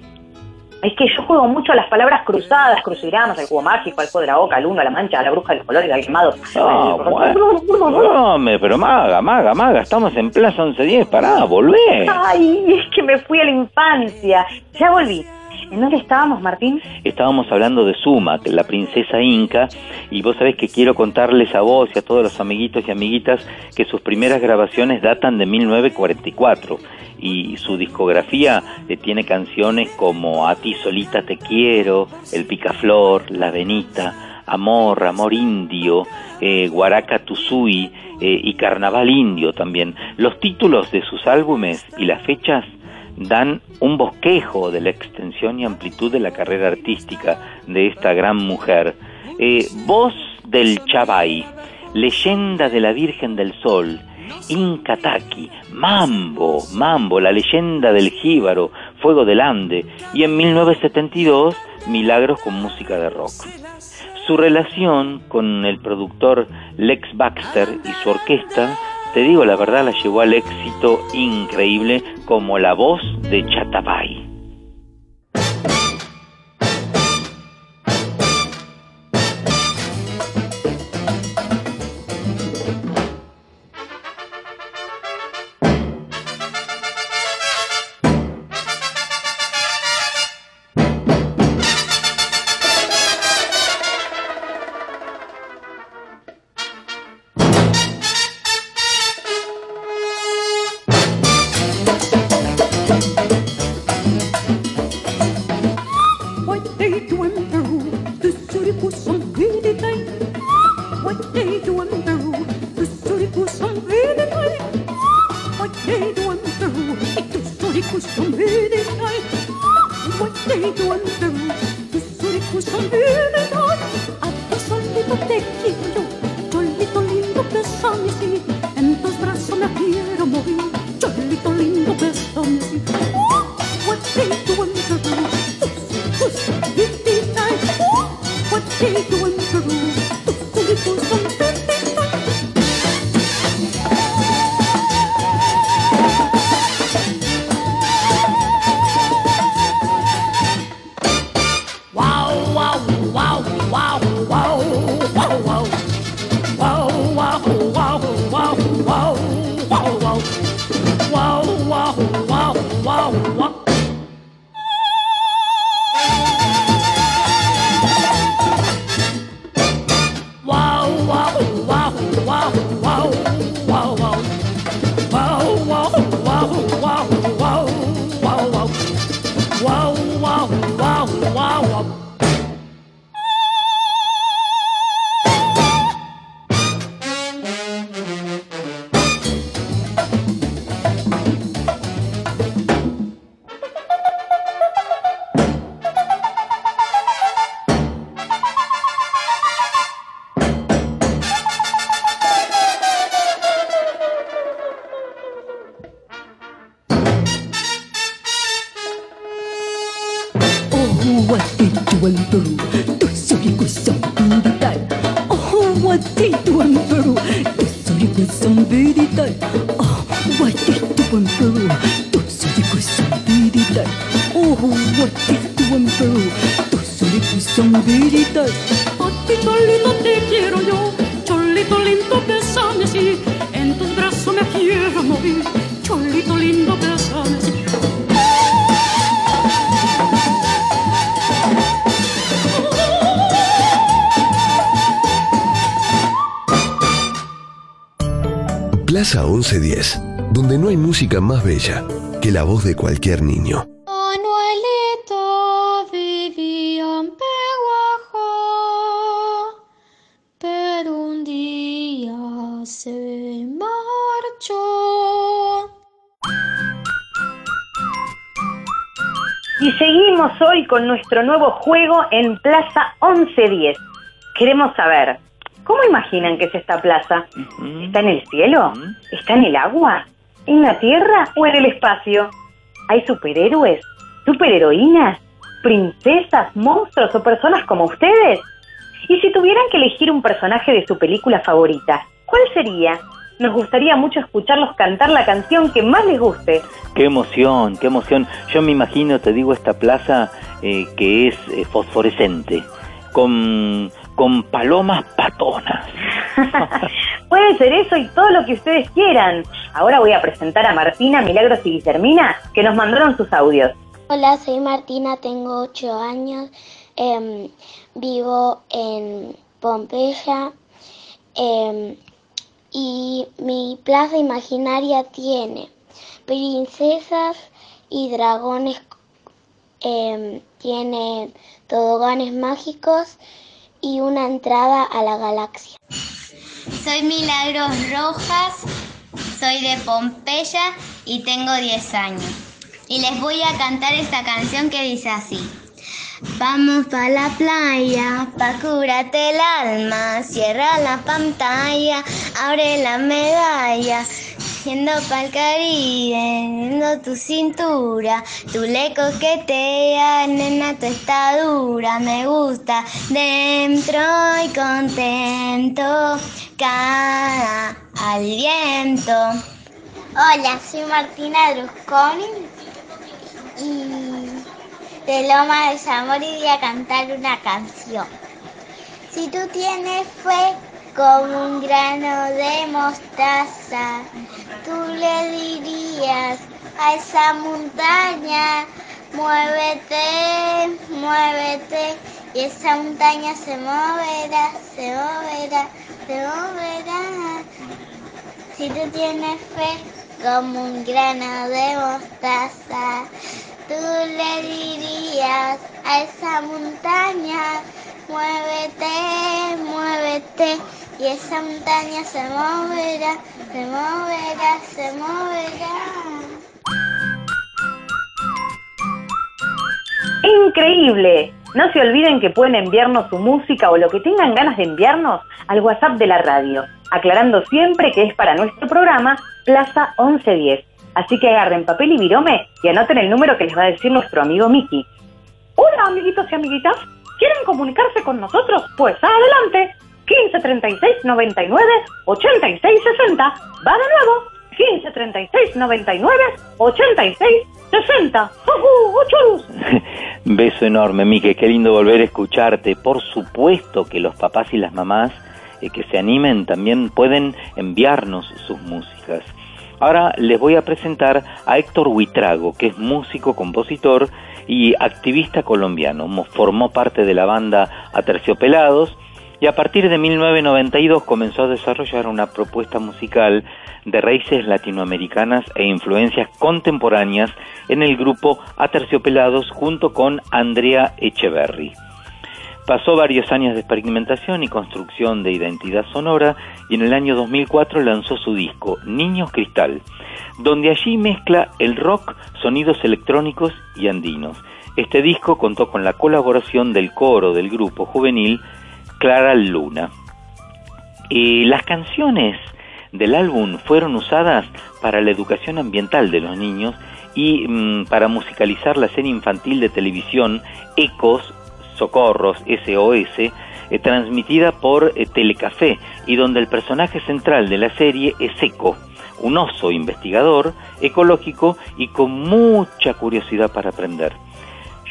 Es que yo juego mucho a las palabras cruzadas, crucigramas, el juego mágico, el juego de la boca, el uno, la mancha, la bruja, el color, el quemado. Ah, bueno. No, pero maga, maga, maga, estamos en Plaza 1110, pará, volvé. Ay, es que me fui a la infancia. Ya volví. ¿En dónde estábamos, Martín? Estábamos hablando de Sumac, la princesa inca, y vos sabés que quiero contarles a vos y a todos los amiguitos y amiguitas que sus primeras grabaciones datan de 1944 y su discografía eh, tiene canciones como A ti solita te quiero, El picaflor, La venita, Amor, Amor indio, eh, Guaraca Tuzui eh, y Carnaval indio también. Los títulos de sus álbumes y las fechas dan un bosquejo de la extensión y amplitud de la carrera artística de esta gran mujer. Eh, voz del Chavay, leyenda de la Virgen del Sol, Incataki, Mambo, Mambo, la leyenda del Jíbaro, Fuego del Ande, y en 1972, Milagros con música de rock. Su relación con el productor Lex Baxter y su orquesta, te digo la verdad, la llevó al éxito increíble como la voz de Chatabay. Música más bella que la voz de cualquier niño. Manuelito vivía en Peguajo, pero un día se marchó. Y seguimos hoy con nuestro nuevo juego en Plaza 1110. Queremos saber, ¿cómo imaginan que es esta plaza? ¿Está en el cielo? ¿Está en el agua? ¿En la tierra o en el espacio? ¿Hay superhéroes? ¿Superheroínas? ¿Princesas, monstruos o personas como ustedes? Y si tuvieran que elegir un personaje de su película favorita, ¿cuál sería? Nos gustaría mucho escucharlos cantar la canción que más les guste. Qué emoción, qué emoción. Yo me imagino, te digo, esta plaza eh, que es eh, fosforescente, con, con palomas patonas. Puede ser eso y todo lo que ustedes quieran. Ahora voy a presentar a Martina, Milagros y Guillermina, que nos mandaron sus audios. Hola, soy Martina, tengo 8 años, em, vivo en Pompeya em, y mi plaza imaginaria tiene princesas y dragones, em, tiene toboganes mágicos y una entrada a la galaxia. Soy Milagros Rojas, soy de Pompeya y tengo 10 años. Y les voy a cantar esta canción que dice así. Vamos pa' la playa, pa' curarte el alma, cierra la pantalla, abre la medalla, yendo pa'l Caribe, viendo tu cintura, tú le coqueteas, nena, tu estadura, me gusta, dentro y contento, cara al viento. Hola, soy Martina Drusconi y de Loma de Zamora voy a cantar una canción. Si tú tienes fe como un grano de mostaza, tú le dirías a esa montaña, muévete, muévete, y esa montaña se moverá, se moverá, se moverá. Si tú tienes fe como un grano de mostaza, tú le dirías a esa montaña, muévete, muévete, y esa montaña se moverá, se moverá, se moverá. ¡Increíble! No se olviden que pueden enviarnos su música o lo que tengan ganas de enviarnos al WhatsApp de la radio, aclarando siempre que es para nuestro programa Plaza 1110. Así que agarren papel y virome y anoten el número que les va a decir nuestro amigo Miki. Hola, amiguitos y amiguitas. ¿Quieren comunicarse con nosotros? Pues adelante. 15 36 99 86 60. Va de nuevo. 15 36 99 86 60. ¡Jujú! ¡Ocho luz! Beso enorme, Mike. Qué lindo volver a escucharte. Por supuesto que los papás y las mamás eh, que se animen también pueden enviarnos sus músicas. Ahora les voy a presentar a Héctor Huitrago, que es músico, compositor y activista colombiano. Formó parte de la banda Aterciopelados y a partir de 1992 comenzó a desarrollar una propuesta musical de raíces latinoamericanas e influencias contemporáneas en el grupo Aterciopelados junto con Andrea Echeverry. Pasó varios años de experimentación y construcción de identidad sonora y en el año 2004 lanzó su disco Niños Cristal, donde allí mezcla el rock, sonidos electrónicos y andinos. Este disco contó con la colaboración del coro del grupo juvenil Clara Luna. Y las canciones del álbum fueron usadas para la educación ambiental de los niños y mm, para musicalizar la serie infantil de televisión Ecos, Socorros, SOS, eh, transmitida por eh, Telecafé y donde el personaje central de la serie es Eco, un oso investigador, ecológico y con mucha curiosidad para aprender.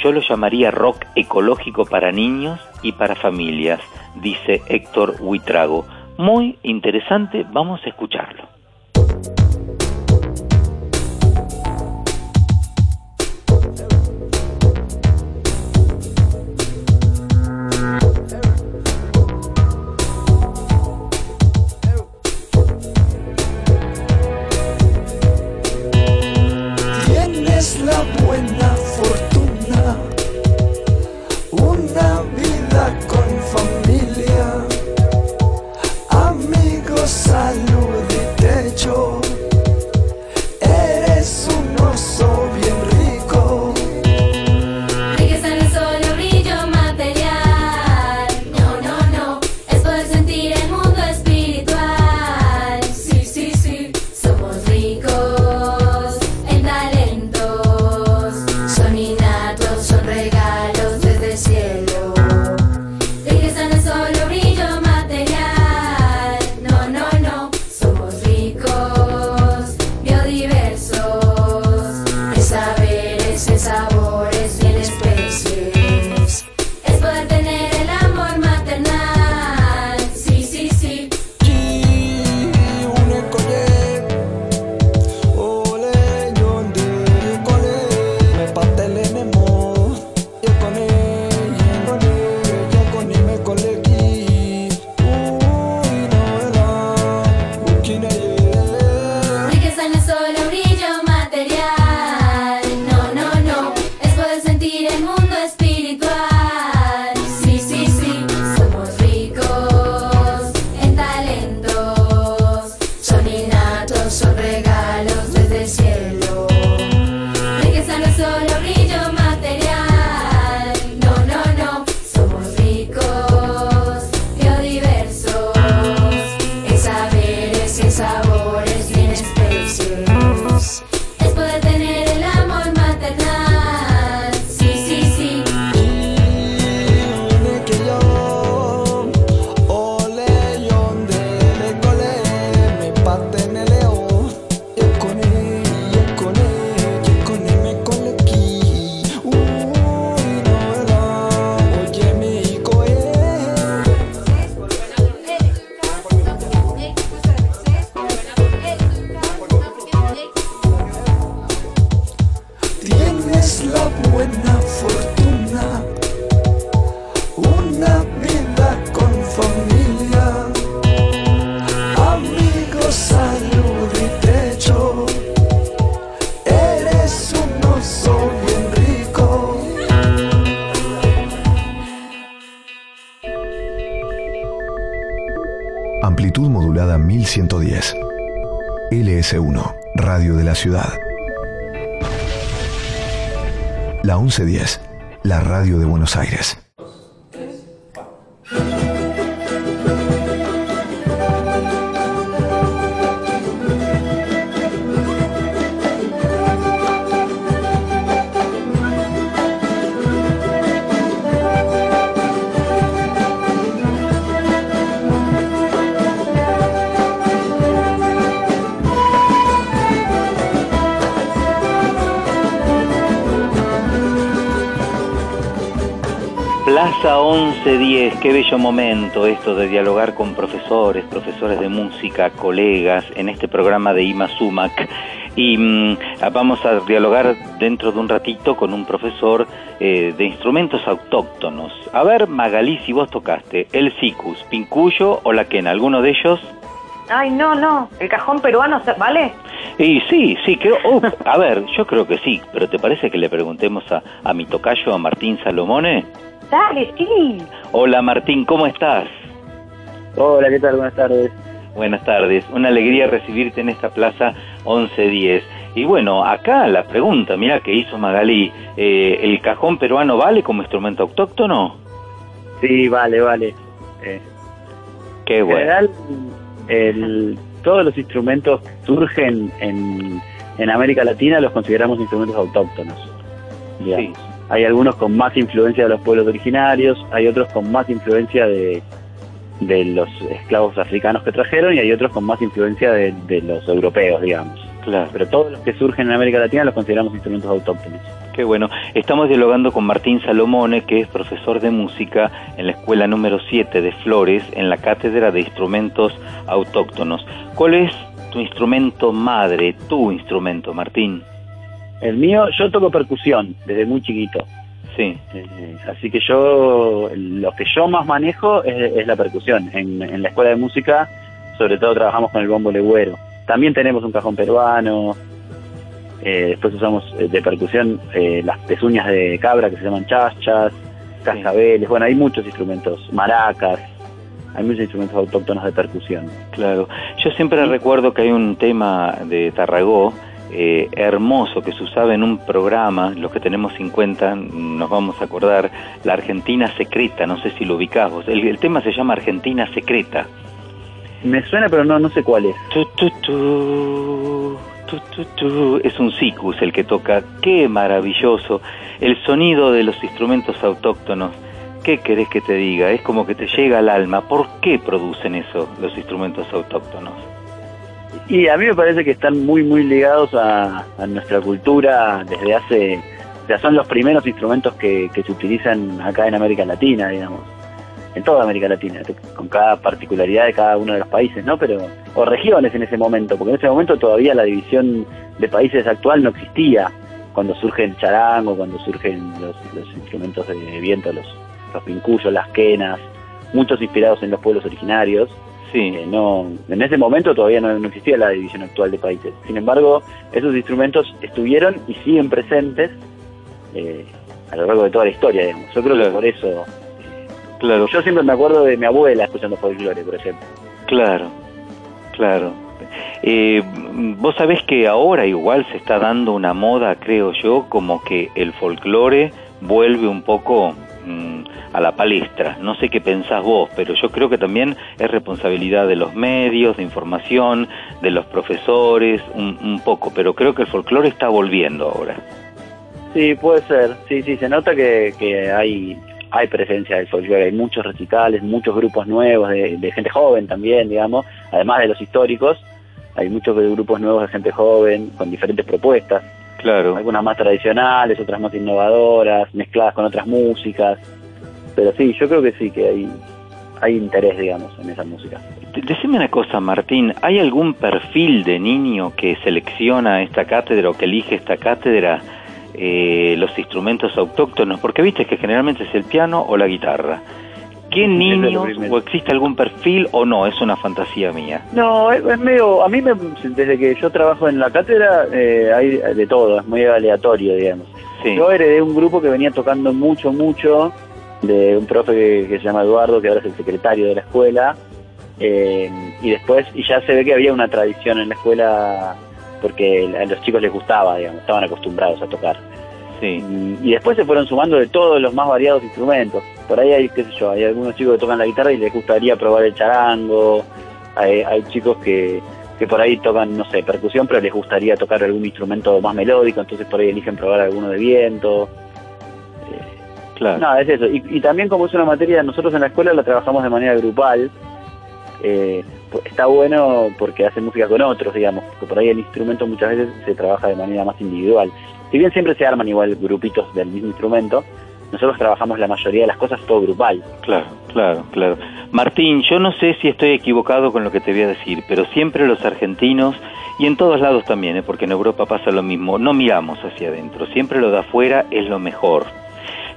Yo lo llamaría rock ecológico para niños y para familias, dice Héctor Huitrago. Muy interesante, vamos a escucharlo. Tienes Ciudad. La 1110, la radio de Buenos Aires. Plaza 1110, qué bello momento esto de dialogar con profesores, profesores de música, colegas, en este programa de IMA Sumac. Y mm, vamos a dialogar dentro de un ratito con un profesor eh, de instrumentos autóctonos. A ver, Magalí, si vos tocaste el sicus, pincuyo o la quena, ¿alguno de ellos? Ay, no, no. El cajón peruano, ¿vale? Y sí, sí, creo, a ver, yo creo que sí, pero ¿te parece que le preguntemos a, a mi tocayo, a Martín Salomone? Sí. Hola Martín, ¿cómo estás? Hola, ¿qué tal? Buenas tardes. Buenas tardes, una alegría recibirte en esta plaza 1110. Y bueno, acá la pregunta, mira que hizo Magalí, eh, ¿el cajón peruano vale como instrumento autóctono? Sí, vale, vale. Eh, Qué en bueno. general, el- todos los instrumentos surgen en, en América Latina los consideramos instrumentos autóctonos. digamos. Hay algunos con más influencia de los pueblos originarios, hay otros con más influencia de, de los esclavos africanos que trajeron y hay otros con más influencia de, de los europeos, digamos. Claro. Pero todos los que surgen en América Latina los consideramos instrumentos autóctonos. Qué bueno. Estamos dialogando con Martín Salomone, que es profesor de música en la escuela número 7 de Flores, en la cátedra de instrumentos autóctonos. ¿Cuál es tu instrumento madre, tu instrumento, Martín? El mío, yo toco percusión desde muy chiquito. Sí. Eh, así que yo, lo que yo más manejo es, es la percusión. En, en la escuela de música, sobre todo trabajamos con el bombo legüero. También tenemos un cajón peruano. eh, después usamos eh, de percusión eh, las pezuñas de cabra que se llaman chachas, cascabeles. Bueno, hay muchos instrumentos, maracas. Hay muchos instrumentos autóctonos de percusión. Claro. Yo siempre recuerdo que hay un tema de Tarragó eh, hermoso que se usaba en un programa, los que tenemos 50 nos vamos a acordar, la Argentina Secreta, no sé si lo ubicás vos. El, el tema se llama Argentina Secreta. Me suena, pero no, no sé cuál es. Tu, tu, tu, tu, tu, tu. Es un sicus el que toca. Qué maravilloso. El sonido de los instrumentos autóctonos. ¿Qué querés que te diga? Es como que te llega al alma. ¿Por qué producen eso los instrumentos autóctonos? Y a mí me parece que están muy, muy ligados a, nuestra cultura desde hace... Sea, son los primeros instrumentos que, que se utilizan acá en América Latina, digamos. En toda América Latina, con cada particularidad de cada uno de los países, ¿no? Pero, o regiones en ese momento, porque en ese momento todavía la división de países actual no existía. Cuando surge el charango, cuando surgen los, los instrumentos de viento, los, los pincuyos, las quenas, muchos inspirados en los pueblos originarios. Sí. Eh, no, en ese momento todavía no, no existía la división actual de países. Sin embargo, esos instrumentos estuvieron y siguen presentes eh, a lo largo de toda la historia, digamos. Yo creo que por eso... Claro. Yo siempre me acuerdo de mi abuela escuchando folclore, por ejemplo. Claro, claro. Eh, vos sabés que ahora igual se está dando una moda, creo yo, como que el folclore vuelve un poco a la palestra. No sé qué pensás vos, pero yo creo que también es responsabilidad de los medios, de información, de los profesores, un, un poco, pero creo que el folclore está volviendo ahora. Sí, puede ser. Sí, sí, se nota que, que hay hay presencia del folclore, hay muchos recitales, muchos grupos nuevos de, de gente joven también, digamos, además de los históricos, hay muchos grupos nuevos de gente joven con diferentes propuestas. Claro. Algunas más tradicionales, otras más innovadoras, mezcladas con otras músicas. Pero sí, yo creo que sí, que hay, hay interés, digamos, en esa música. Decime una cosa, Martín, ¿hay algún perfil de niño que selecciona esta cátedra o que elige esta cátedra eh, los instrumentos autóctonos? Porque viste que generalmente es el piano o la guitarra. ¿Qué niños o existe algún perfil o no? Es una fantasía mía. No, es, es medio, a mí me, desde que yo trabajo en la cátedra eh, hay de todo, es muy aleatorio, digamos. Yo heredé un grupo que venía tocando mucho, mucho, de un profe que, que se llama Eduardo, que ahora es el secretario de la escuela, eh, y después, y ya se ve que había una tradición en la escuela porque a los chicos les gustaba, digamos, estaban acostumbrados a tocar. Sí. Y después se fueron sumando de todos los más variados instrumentos. Por ahí hay, qué sé yo, hay algunos chicos que tocan la guitarra y les gustaría probar el charango, hay, hay chicos que, que por ahí tocan, no sé, percusión, pero les gustaría tocar algún instrumento más melódico, entonces por ahí eligen probar alguno de viento. Claro. No, es eso. Y, y también como es una materia, nosotros en la escuela la trabajamos de manera grupal. eh, pues está bueno porque hace música con otros, digamos, porque por ahí el instrumento muchas veces se trabaja de manera más individual. Si bien siempre se arman igual grupitos del mismo instrumento, nosotros trabajamos la mayoría de las cosas todo grupal. Claro, claro, claro. Martín, yo no sé si estoy equivocado con lo que te voy a decir, pero siempre los argentinos, y en todos lados también, ¿eh? porque en Europa pasa lo mismo, no miramos hacia adentro, siempre lo de afuera es lo mejor.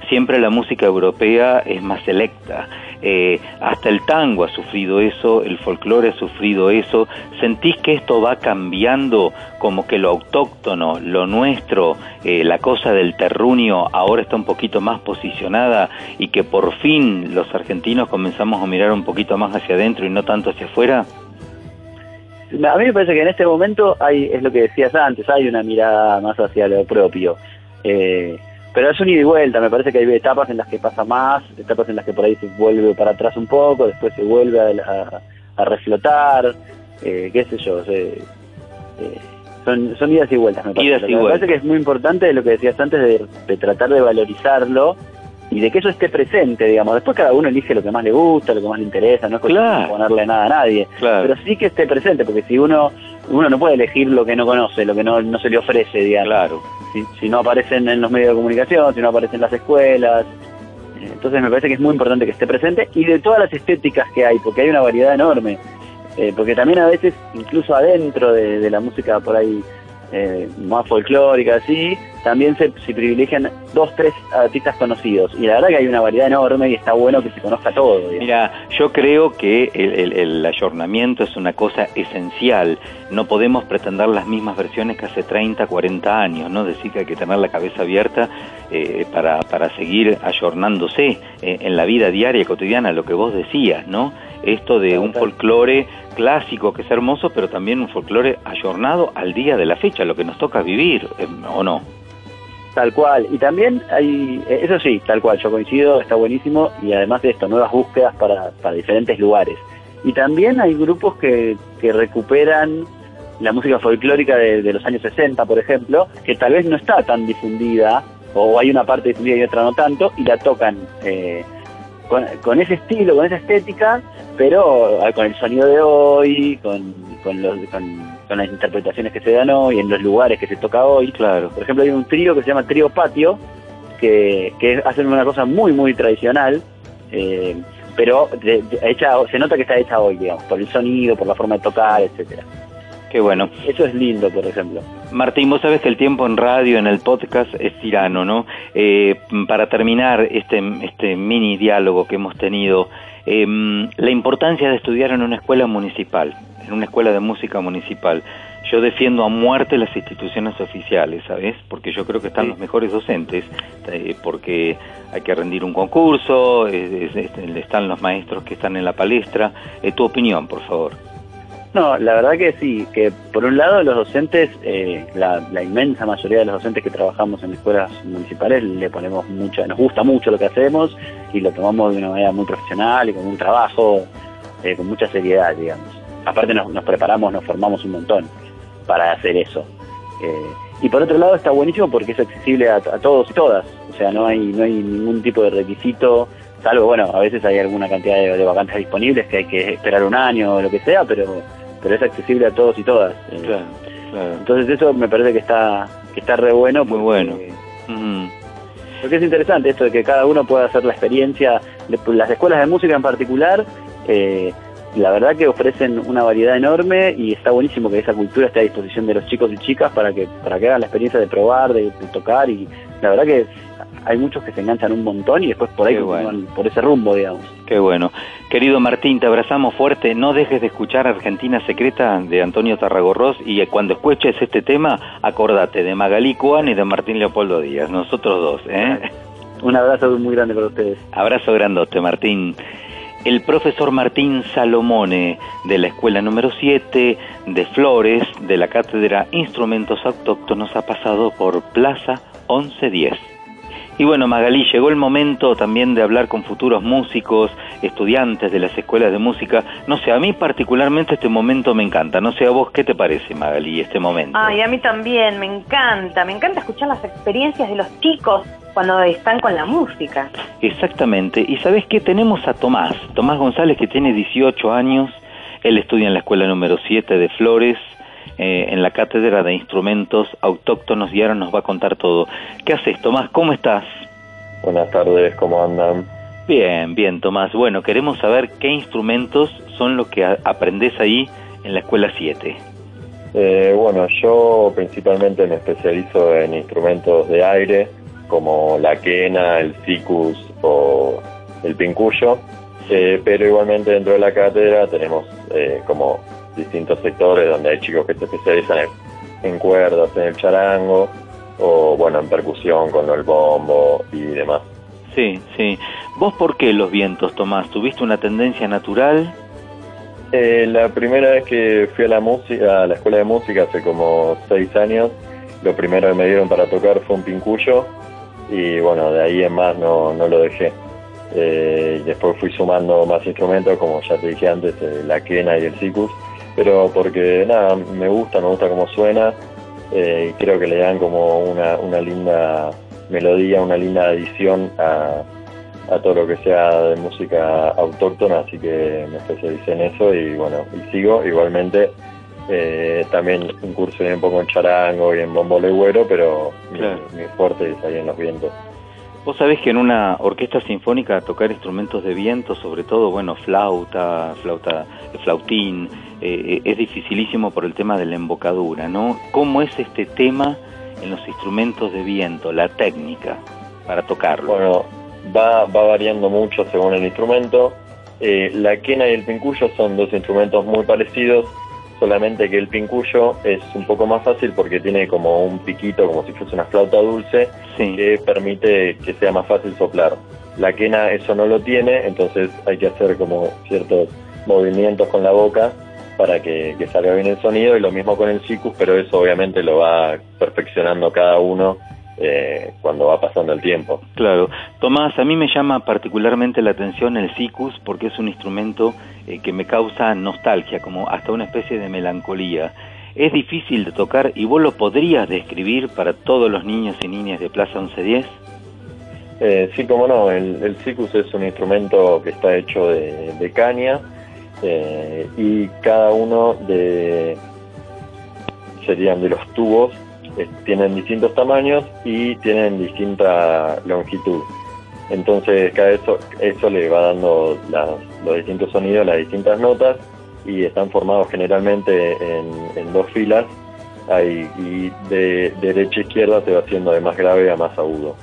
Siempre la música europea es más selecta. Eh, hasta el tango ha sufrido eso, el folclore ha sufrido eso. ¿Sentís que esto va cambiando como que lo autóctono, lo nuestro, eh, la cosa del terruño ahora está un poquito más posicionada y que por fin los argentinos comenzamos a mirar un poquito más hacia adentro y no tanto hacia afuera? A mí me parece que en este momento hay, es lo que decías antes, hay una mirada más hacia lo propio. Eh, pero es un ida y vuelta, me parece que hay etapas en las que pasa más, etapas en las que por ahí se vuelve para atrás un poco, después se vuelve a, a- a reflotar, eh, qué sé yo. eh, son, son idas y vueltas, me parece. Idas y me vueltas. parece que es muy importante lo que decías antes de, de tratar de valorizarlo y de que eso esté presente, digamos. Después cada uno elige lo que más le gusta, lo que más le interesa, no es cuestión de Claro. ponerle nada a nadie. Claro. Pero sí que esté presente, porque si uno uno no puede elegir lo que no conoce, lo que no, no se le ofrece, digamos. Claro. Si, si no aparecen en los medios de comunicación, si no aparecen en las escuelas. Eh, Entonces me parece que es muy importante que esté presente y de todas las estéticas que hay, porque hay una variedad enorme. Eh, porque también a veces, incluso adentro de, de la música por ahí eh, más folclórica, así, también se, se privilegian dos, tres artistas conocidos. Y la verdad que hay una variedad enorme y está bueno que se conozca todo. Mira, yo creo que el, el- el ayornamiento es una cosa esencial. No podemos pretender las mismas versiones que hace 30, 40 años, ¿no? Decir que hay que tener la cabeza abierta eh, para, para seguir ayornándose eh, en la vida diaria, cotidiana, lo que vos decías, ¿no? Esto de un folclore clásico que es hermoso, pero también un folclore ayornado al día de la fecha, lo que nos toca vivir, eh, ¿o no? Tal cual. Y también hay, eh, eso sí, tal cual, yo coincido, está buenísimo. Y además de esto, nuevas búsquedas para, para diferentes lugares. Y también hay grupos que, que recuperan la música folclórica de, de los años 60, por ejemplo, que tal vez no está tan difundida, o hay una parte difundida y otra no tanto, y la tocan eh, con, con ese estilo, con esa estética, pero eh, con el sonido de hoy, con, con, los, con, con las interpretaciones que se dan hoy, en los lugares que se toca hoy. Claro. Por ejemplo, hay un trío que se llama Trío Patio, que, que hacen una cosa muy, muy tradicional, eh, pero de- de- hecha, se nota que está hecha hoy, digamos, por el sonido, por la forma de tocar, etcétera. Qué bueno. Eso es lindo, por ejemplo. Martín, vos sabés que el tiempo en radio, en el podcast, es tirano, ¿no? Eh, para terminar este, este mini diálogo que hemos tenido, eh, la importancia de estudiar en una escuela municipal, en una escuela de música municipal. Yo defiendo a muerte las instituciones oficiales, ¿sabes? Porque yo creo que están los mejores docentes, eh, porque hay que rendir un concurso, es- es- están los maestros que están en la palestra. Eh, tu opinión, por favor. No, la verdad que sí, que por un lado los docentes, eh, la, inmensa mayoría de los docentes que trabajamos en escuelas municipales le ponemos mucha, nos gusta mucho lo que hacemos y lo tomamos de una manera muy profesional y con un trabajo eh, con mucha seriedad, digamos. Aparte nos, nos preparamos, nos formamos un montón para hacer eso. Eh, y por otro lado está buenísimo porque es accesible a, a todos y todas, o sea, no hay, no hay ningún tipo de requisito, salvo, bueno, a veces hay alguna cantidad de, de vacantes disponibles que hay que esperar un año o lo que sea, pero pero es accesible a todos y todas. Eh, Entonces eso me parece que está que está re bueno. Muy bueno. Porque es interesante esto de que cada uno pueda hacer la experiencia. Las escuelas de música en particular, eh, la verdad que ofrecen una variedad enorme y está buenísimo que esa cultura esté a disposición de los chicos y chicas para que para que hagan la experiencia de probar, de, de tocar y la verdad que hay muchos que se enganchan un montón y después por ahí continúan por ese rumbo, digamos. Qué bueno. Querido Martín, te abrazamos fuerte. No dejes de escuchar Argentina Secreta de Antonio Tarragorros y cuando escuches este tema, acordate de Magalí Cuán y de Martín Leopoldo Díaz, nosotros dos. ¿eh? Un abrazo muy grande para ustedes. Abrazo grandote, Martín. El profesor Martín Salomone de la escuela número 7 de Flores de la cátedra Instrumentos Autóctonos ha pasado por Plaza 1110. Y bueno, Magalí, llegó el momento también de hablar con futuros músicos, estudiantes de las escuelas de música. No sé, a mí particularmente este momento me encanta. No sé a vos qué te parece, Magalí, este momento. Ay, a mí también, me encanta, me encanta escuchar las experiencias de los chicos cuando están con la música. Exactamente. Y sabes qué? Tenemos a Tomás, Tomás González que tiene 18 años, él estudia en la escuela número 7 de Flores, eh, en la cátedra de instrumentos autóctonos y ahora nos va a contar todo. ¿Qué haces, Tomás? ¿Cómo estás? Buenas tardes, ¿cómo andan? Bien, bien, Tomás. Bueno, queremos saber qué instrumentos son los que aprendés ahí en la escuela 7. Eh, bueno, yo principalmente me especializo en instrumentos de aire, como la quena, el cicus o el pincuyo, eh, pero igualmente dentro de la cátedra tenemos eh, como distintos sectores donde hay chicos que se especializan en, en cuerdas, en el charango, o bueno, en percusión con el bombo y demás. Sí, sí. ¿Vos por qué los vientos, Tomás? ¿Tuviste una tendencia natural? Eh, la primera vez que fui a la música, a la escuela de música hace como seis años, lo primero que me dieron para tocar fue un pincuyo y bueno, de ahí en más no, no lo dejé. Eh, después fui sumando más instrumentos, como ya te dije antes, eh, la quena y el cicus, pero porque nada, me gusta, me gusta cómo suena eh, y creo que le dan como una, una linda melodía, una linda adición a, a todo lo que sea de música autóctona, así que me especialicé en eso y bueno, y sigo igualmente. eh, también incursioné un poco en charango y en bombo legüero, pero mi- Claro. mi, fuerte es ahí en los vientos. Vos sabés que en una orquesta sinfónica tocar instrumentos de viento, sobre todo, bueno, flauta, flauta, flautín, eh, es dificilísimo por el tema de la embocadura, ¿no? ¿Cómo es este tema en los instrumentos de viento, la técnica para tocarlo? Bueno, va, va variando mucho según el instrumento. Eh, la quena y el pincuyo son dos instrumentos muy parecidos, solamente que el pincuyo es un poco más fácil porque tiene como un piquito, como si fuese una flauta dulce, que permite que sea más fácil soplar. La quena eso no lo tiene, entonces hay que hacer como ciertos movimientos con la boca para que, que salga bien el sonido y lo mismo con el sicus, pero eso obviamente lo va perfeccionando cada uno eh, cuando va pasando el tiempo. Claro. Tomás, a mí me llama particularmente la atención el sikus porque es un instrumento eh, que me causa nostalgia, como hasta una especie de melancolía. Es difícil de tocar y vos lo podrías describir para todos los niños y niñas de Plaza 1110. Eh, sí, como no, el, el sikus es un instrumento que está hecho de, de caña eh, y cada uno de serían de los tubos eh, tienen distintos tamaños y tienen distinta longitud. Entonces cada eso eso le va dando las- los distintos sonidos, las distintas notas y están formados generalmente en, en dos filas ahí, y de derecha a izquierda se va haciendo de más grave a más agudo.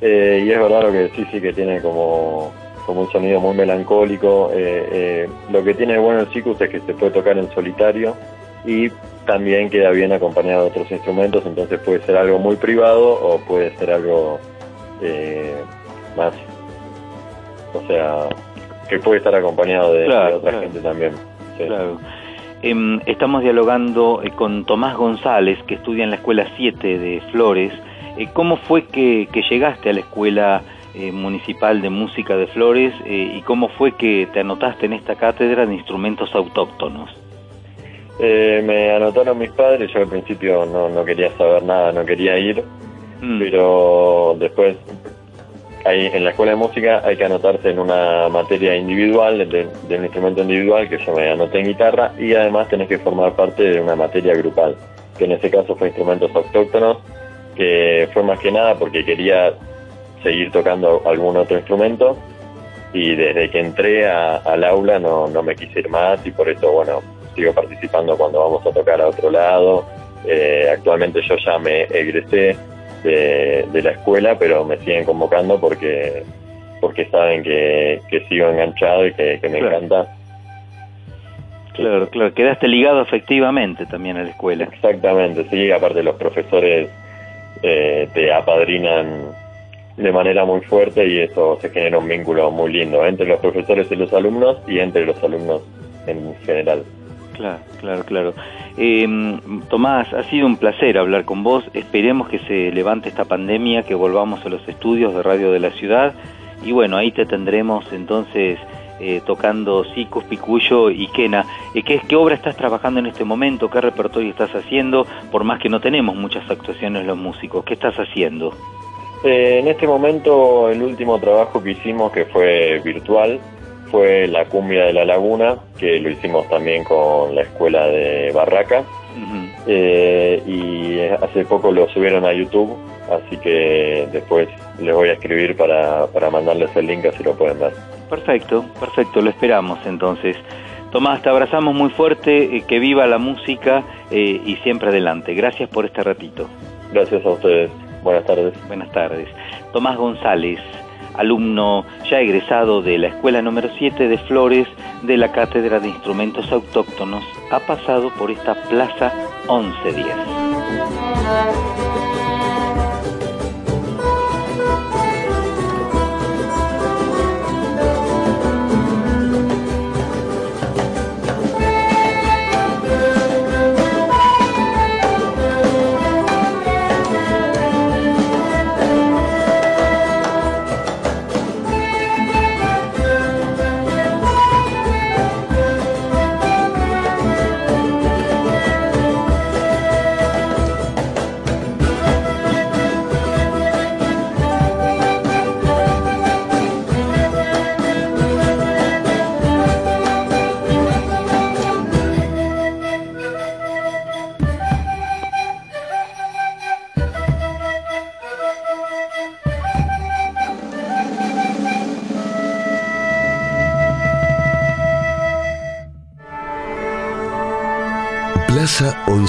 Eh, y es verdad lo que decís, sí que tiene como, como un sonido muy melancólico. Eh, eh, lo que tiene de bueno el Sikus es que se puede tocar en solitario y también queda bien acompañado de otros instrumentos, entonces puede ser algo muy privado o puede ser algo eh, más, o sea, que puede estar acompañado de, otra claro. gente también. Sí. Claro. Em, estamos dialogando eh, con Tomás González, que estudia en la Escuela 7 de Flores. Eh, ¿Cómo fue que, que llegaste a la Escuela eh, Municipal de Música de Flores eh, y cómo fue que te anotaste en esta cátedra de instrumentos autóctonos? Eh, me anotaron mis padres, yo al principio no, no quería saber nada, no quería ir, pero después ahí en la escuela de música hay que anotarse en una materia individual, de, de un instrumento individual, que yo me anoté en guitarra, y además tenés que formar parte de una materia grupal, que en este caso fue instrumentos autóctonos, que fue más que nada porque quería seguir tocando algún otro instrumento, y desde que entré a- al aula no, no me quise ir más, y por eso, bueno, sigo participando cuando vamos a tocar a otro lado. Eh, actualmente yo ya me egresé de, de la escuela, pero me siguen convocando porque porque saben que, que sigo enganchado y que, que me Claro. encanta. Claro, claro, quedaste ligado efectivamente también a la escuela. Exactamente, sí, aparte los profesores eh, te apadrinan de manera muy fuerte y eso se genera un vínculo muy lindo entre los profesores y los alumnos y entre los alumnos en general. Claro, claro, claro. Eh, Tomás, ha sido un placer hablar con vos. Esperemos que se levante esta pandemia, que volvamos a los estudios de Radio de la Ciudad. Y bueno, ahí te tendremos entonces eh, tocando Sicus, Picuyo y Quena. Eh, ¿qué, ¿Qué obra estás trabajando en este momento? ¿Qué repertorio estás haciendo? Por más que no tenemos muchas actuaciones los músicos. ¿Qué estás haciendo? Eh, en este momento el último trabajo que hicimos, que fue virtual, fue La Cumbia de la Laguna, que lo hicimos también con la escuela de Barraca. Eh, y hace poco lo subieron a YouTube, así que después les voy a escribir para, para mandarles el link así lo pueden ver. Perfecto, perfecto, lo esperamos entonces. Tomás, te abrazamos muy fuerte, eh, que viva la música eh, y siempre adelante. Gracias por este ratito. Gracias a ustedes. Buenas tardes. Buenas tardes. Tomás González, alumno ya egresado de la Escuela número 7 de Flores de la Cátedra de Instrumentos Autóctonos, ha pasado por esta Plaza 1110.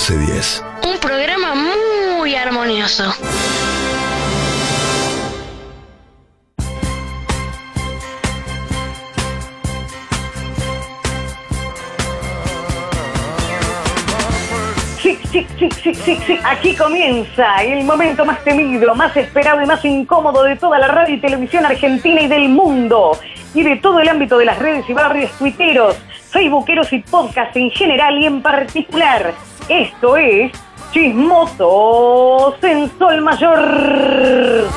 1110. Un programa muy armonioso. Sí, sí, sí, sí, sí, sí. Aquí comienza el momento más temido, más esperado y más incómodo de toda la radio y televisión argentina y del mundo. Y de todo el ámbito de las redes y barrios tuiteros, facebookeros y podcast en general y en particular. Esto es Chismosos en Sol Mayor.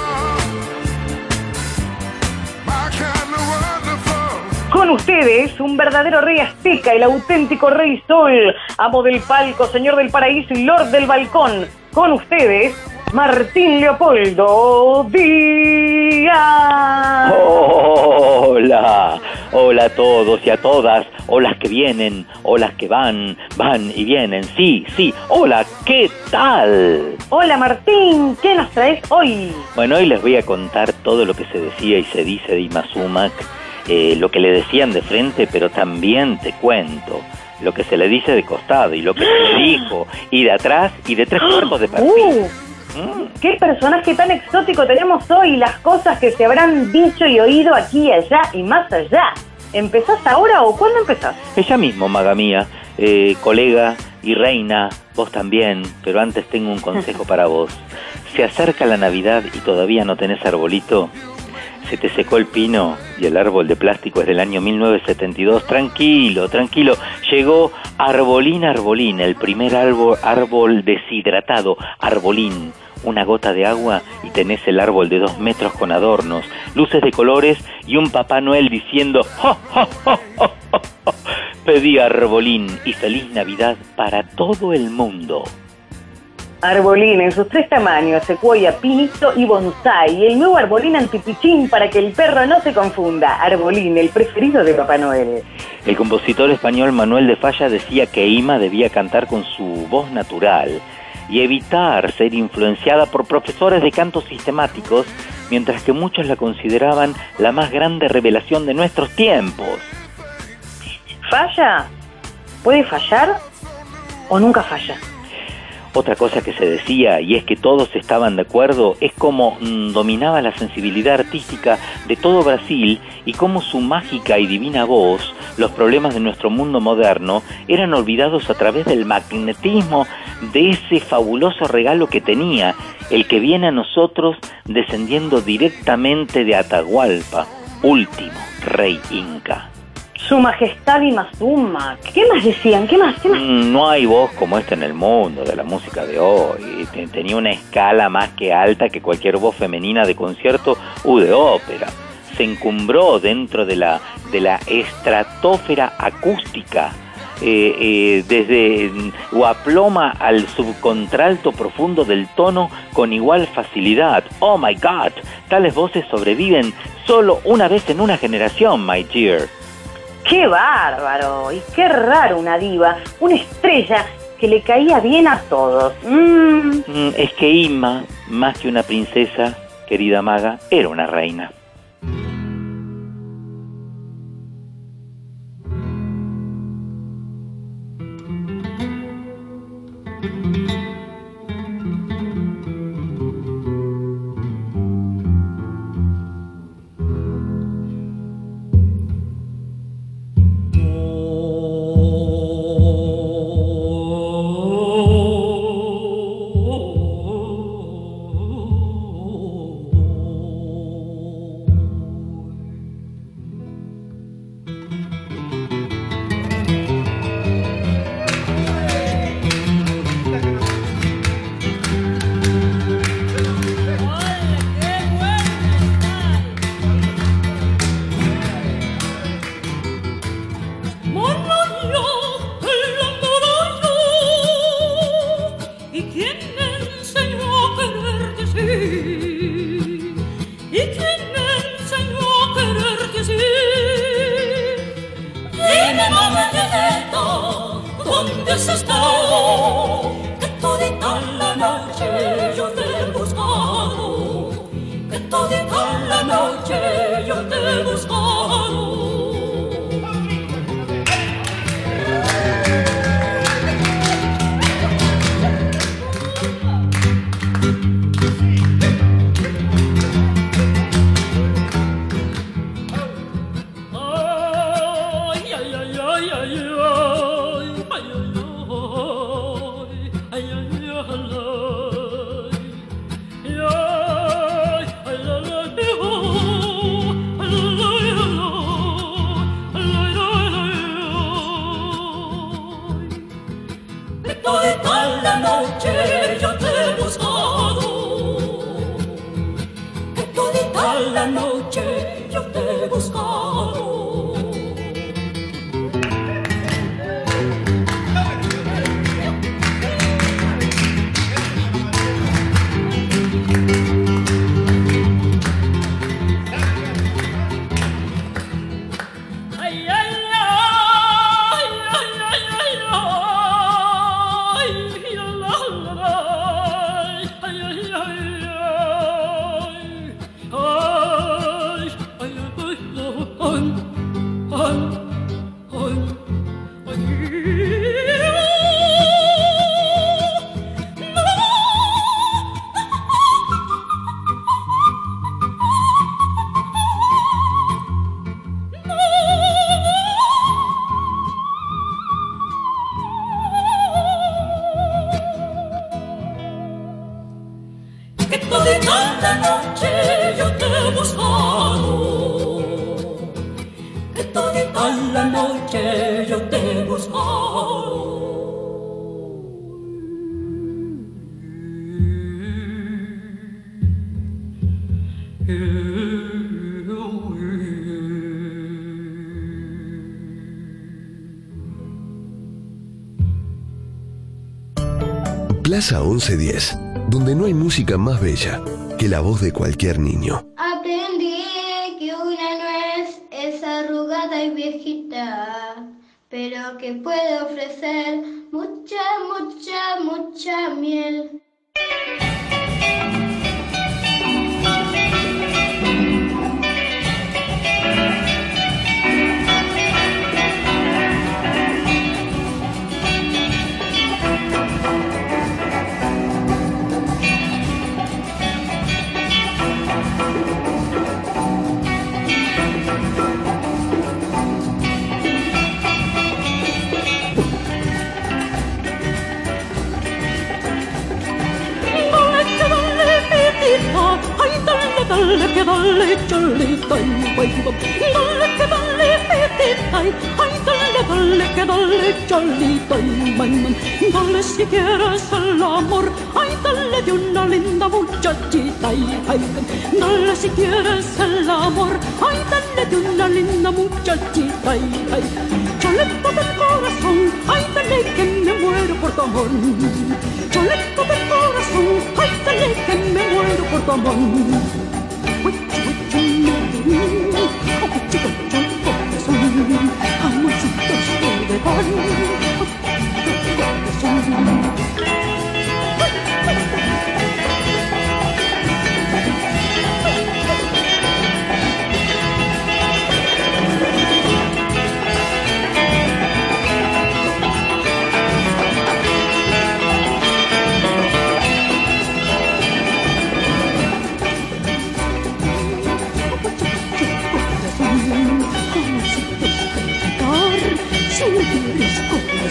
Con ustedes, un verdadero rey azteca, el auténtico rey sol, amo del palco, señor del paraíso y lord del balcón. Con ustedes, Martín Leopoldo Díaz. Hola, hola a todos y a todas, hola que vienen, hola que van, van y vienen, sí, sí, hola, ¿qué tal? Hola Martín, ¿qué nos traes hoy? Bueno, hoy les voy a contar todo lo que se decía y se dice de Imazumac, eh, lo que le decían de frente, pero también te cuento lo que se le dice de costado y lo que se le dijo, y de atrás y de tres cuartos de perfil. Uh, ¿Qué personaje tan exótico tenemos hoy? Las cosas que se habrán dicho y oído aquí allá y más allá. ¿Empezás ahora o cuándo empezás? Ella mismo, maga mía, eh, colega y reina, vos también, pero antes tengo un consejo para vos. Se acerca la Navidad y todavía no tenés arbolito. Se te secó el pino y el árbol de plástico es del año 1972. Tranquilo, tranquilo. Llegó Arbolín Arbolín, el primer árbol, árbol deshidratado. Arbolín, una gota de agua y tenés el árbol de dos metros con adornos, luces de colores y un Papá Noel diciendo ¡Ja, ja, ja, ja, ja, ja! Pedí arbolín y feliz Navidad para todo el mundo. Arbolín en sus tres tamaños, secuoya, pinito y bonsai. El nuevo arbolín antipichín para que el perro no se confunda. Arbolín, el preferido de Papá Noel. El compositor español Manuel de Falla decía que Ima debía cantar con su voz natural y evitar ser influenciada por profesores de cantos sistemáticos, mientras que muchos la consideraban la más grande revelación de nuestros tiempos. ¿Falla? ¿Puede fallar o nunca falla? Otra cosa que se decía, y es que todos estaban de acuerdo, es cómo mm, dominaba la sensibilidad artística de todo Brasil y cómo su mágica y divina voz, los problemas de nuestro mundo moderno, eran olvidados a través del magnetismo de ese fabuloso regalo que tenía, el que viene a nosotros descendiendo directamente de Atahualpa, último rey inca. Su majestad Imazuma. ¿Qué más decían? ¿Qué más? ¿Qué más? Mm, No hay voz como esta en el mundo de la música de hoy. Te- Tenía una escala más que alta que cualquier voz femenina de concierto u de ópera. Se encumbró dentro de la, de la estratosfera acústica. eh, eh, desde mm, o aploma al subcontralto profundo del tono con igual facilidad. Oh my God, tales voces sobreviven solo una vez en una generación, my dear. ¡Qué bárbaro! Y qué raro una diva, una estrella que le caía bien a todos. Mm. Mm, Es que Inma, más que una princesa, querida maga, era una reina. Todita la noche yo te he buscado. Plaza 1110, donde no hay música más bella que la voz de cualquier niño. Que puede ofrecer mucha, mucha, mucha miel. Dale, que dale, cholita, y guay. Dale que dale, pitita, ay dale, dale que dale, cholita, y guay. Dale si quieres el amor, ay dale de una linda muchachita, y ay. Dale si quieres el amor, ay dale de una linda muchachita, y ay. Choleta del corazón, ay dale que me muero por tu amor. Choleta del corazón, ay dale que me muero por tu amor. 会，只会追梦的你，后悔只。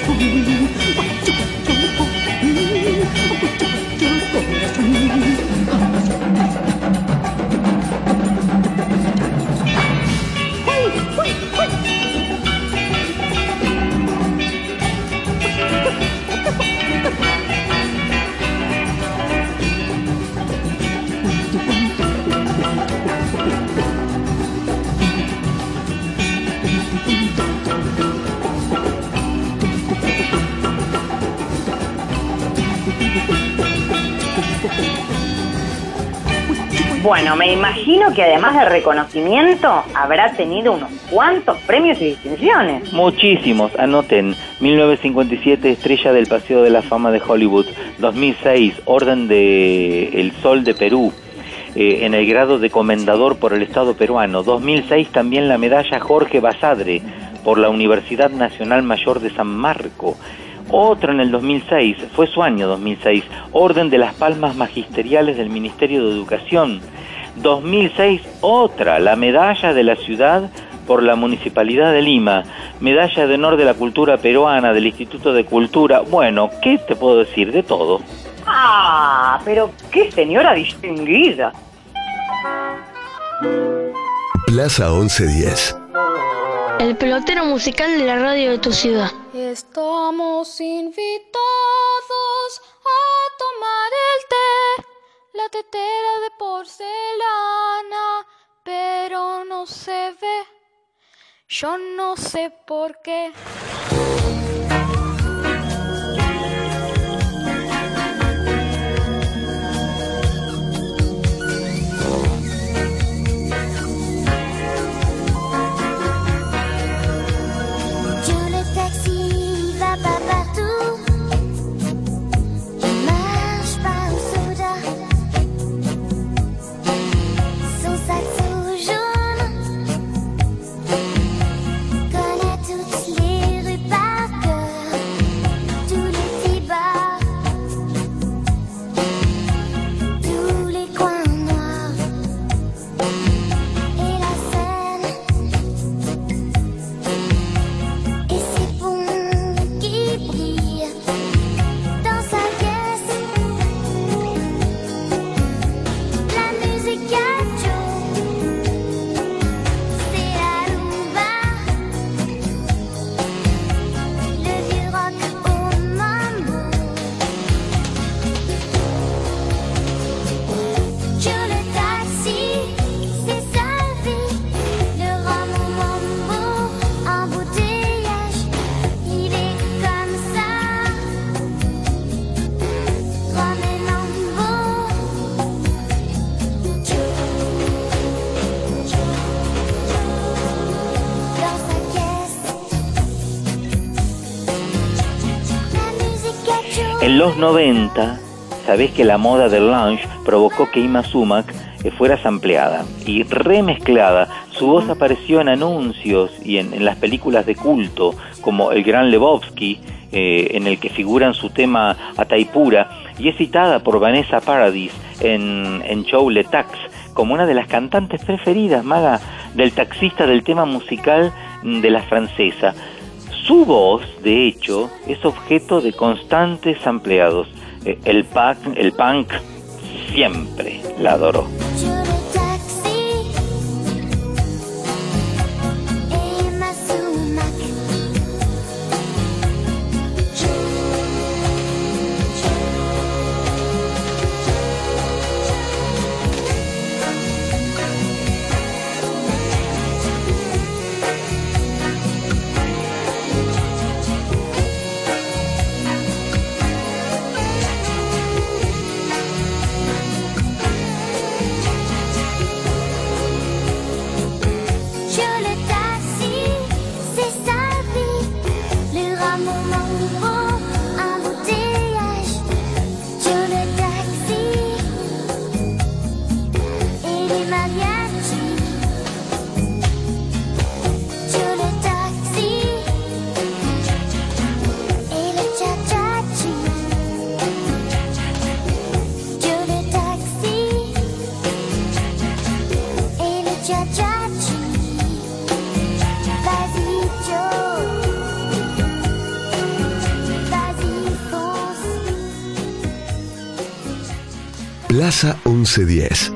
不我我 Bueno, me imagino que además de reconocimiento habrá tenido unos cuantos premios y distinciones. Muchísimos, anoten. 1957, Estrella del Paseo de la Fama de Hollywood. 2006, Orden de El Sol de Perú. eh, en el grado de comendador por el Estado peruano. 2006 también la medalla Jorge Basadre por la Universidad Nacional Mayor de San Marco. Otra en el 2006, fue su año 2006, Orden de las Palmas Magisteriales del Ministerio de Educación. 2006, otra, la medalla de la ciudad por la Municipalidad de Lima, medalla de honor de la cultura peruana del Instituto de Cultura. Bueno, ¿qué te puedo decir? De todo. Ah, pero qué señora distinguida. Plaza 1110. El pelotero musical de la radio de tu ciudad. Estamos invitados a tomar el té, la tetera de porcelana no se ve. Yo no sé por qué. Los 90, sabés que la moda del lounge provocó que Ima Sumac eh, fuera sampleada y remezclada. Su voz apareció en anuncios y en, las películas de culto, como El Gran Lebowski, eh, en el que figuran su tema Ataipura, y es citada por Vanessa Paradis en, en Show Le Tax como una de las cantantes preferidas, maga, del taxista del tema musical de la francesa. Su voz, de hecho, es objeto de constantes ampliados. Eh, El el punk siempre la adoró. Plaza 1110.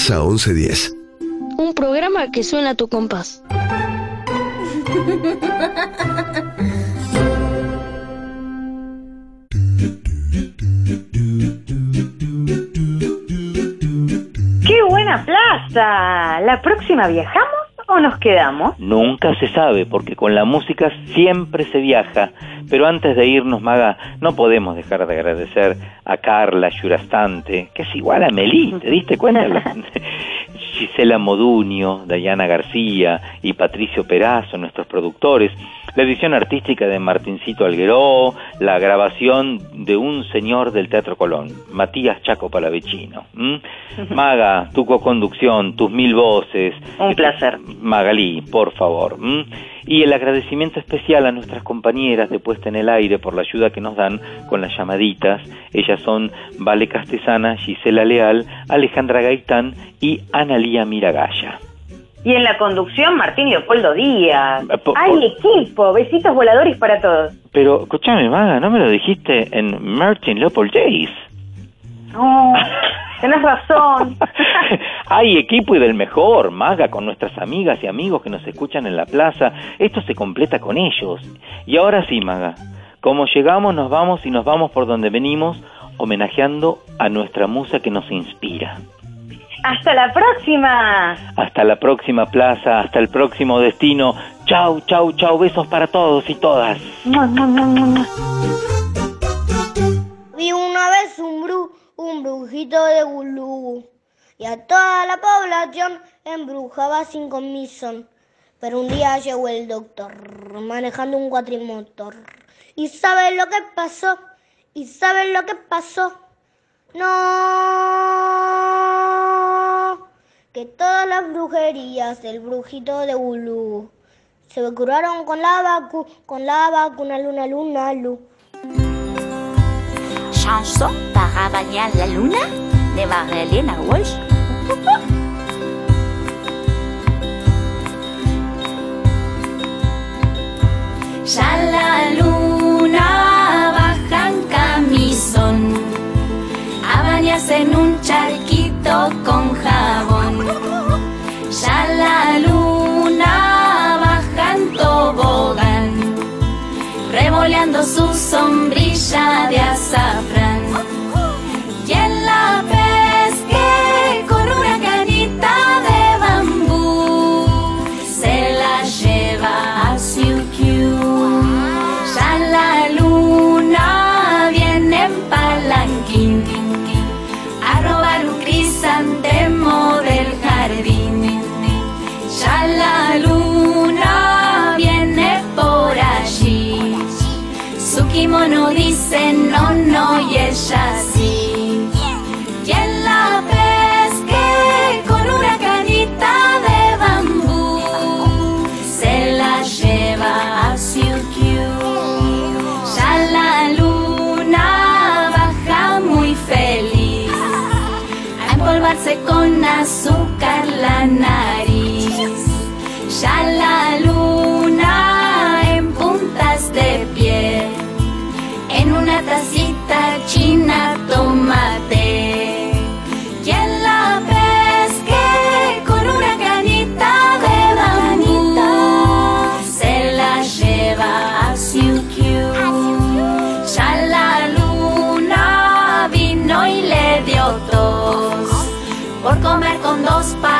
Plaza 1110. Un programa que suena a tu compás. ¡Qué buena plaza! ¿La próxima viajamos o nos quedamos? Nunca se sabe, porque con la música siempre se viaja. Pero antes de irnos, Maga, no podemos dejar de agradecer a Carla Yurastante, que es igual a Melí, ¿te diste cuenta? Gisela Moduño, Dayana García y Patricio Perazo, nuestros productores, la edición artística de Martincito Algueró, la grabación de un señor del Teatro Colón, Matías Chaco Palavecino. ¿m? Maga, tu co-conducción, tus mil voces. Un placer. Magalí, por favor. Y el agradecimiento especial a nuestras compañeras de Puesta en el Aire por la ayuda que nos dan con las llamaditas. Ellas son Vale Castesana, Gisela Leal, Alejandra Gaitán y Analía Miragaya. Y en la conducción, Martín Leopoldo Díaz. Eh, ¡Hay equipo! Besitos voladores para todos. Pero, escúchame, Maga, no me lo dijiste en Martin Leopold Days. No, tenés razón. Hay equipo y del mejor, Maga, con nuestras amigas y amigos que nos escuchan en la plaza. Esto se completa con ellos. Y ahora sí, Maga, como llegamos, nos vamos y nos vamos por donde venimos, homenajeando a nuestra musa que nos inspira. ¡Hasta la próxima! Hasta la próxima plaza, hasta el próximo destino. Chau, chau, chau, besos para todos y todas. Vi una vez un bru, un brujito de gulú, y a toda la población embrujaba sin comisión. Pero un día llegó el doctor, manejando un cuatrimotor. ¿Y saben lo que pasó? ¿Y saben lo que pasó? No, que todas las brujerías del brujito de Gulú se curaron con la vacu, con la vacuna luna luna lu. Chanson para bañar la luna de Magdalena Walsh. Ya la luna baja en camisón a bañarse en un charquito con jabón. Ya la luna baja en tobogán, revoleando su sombrilla de azafrán. Con azúcar la nariz. Ya comer con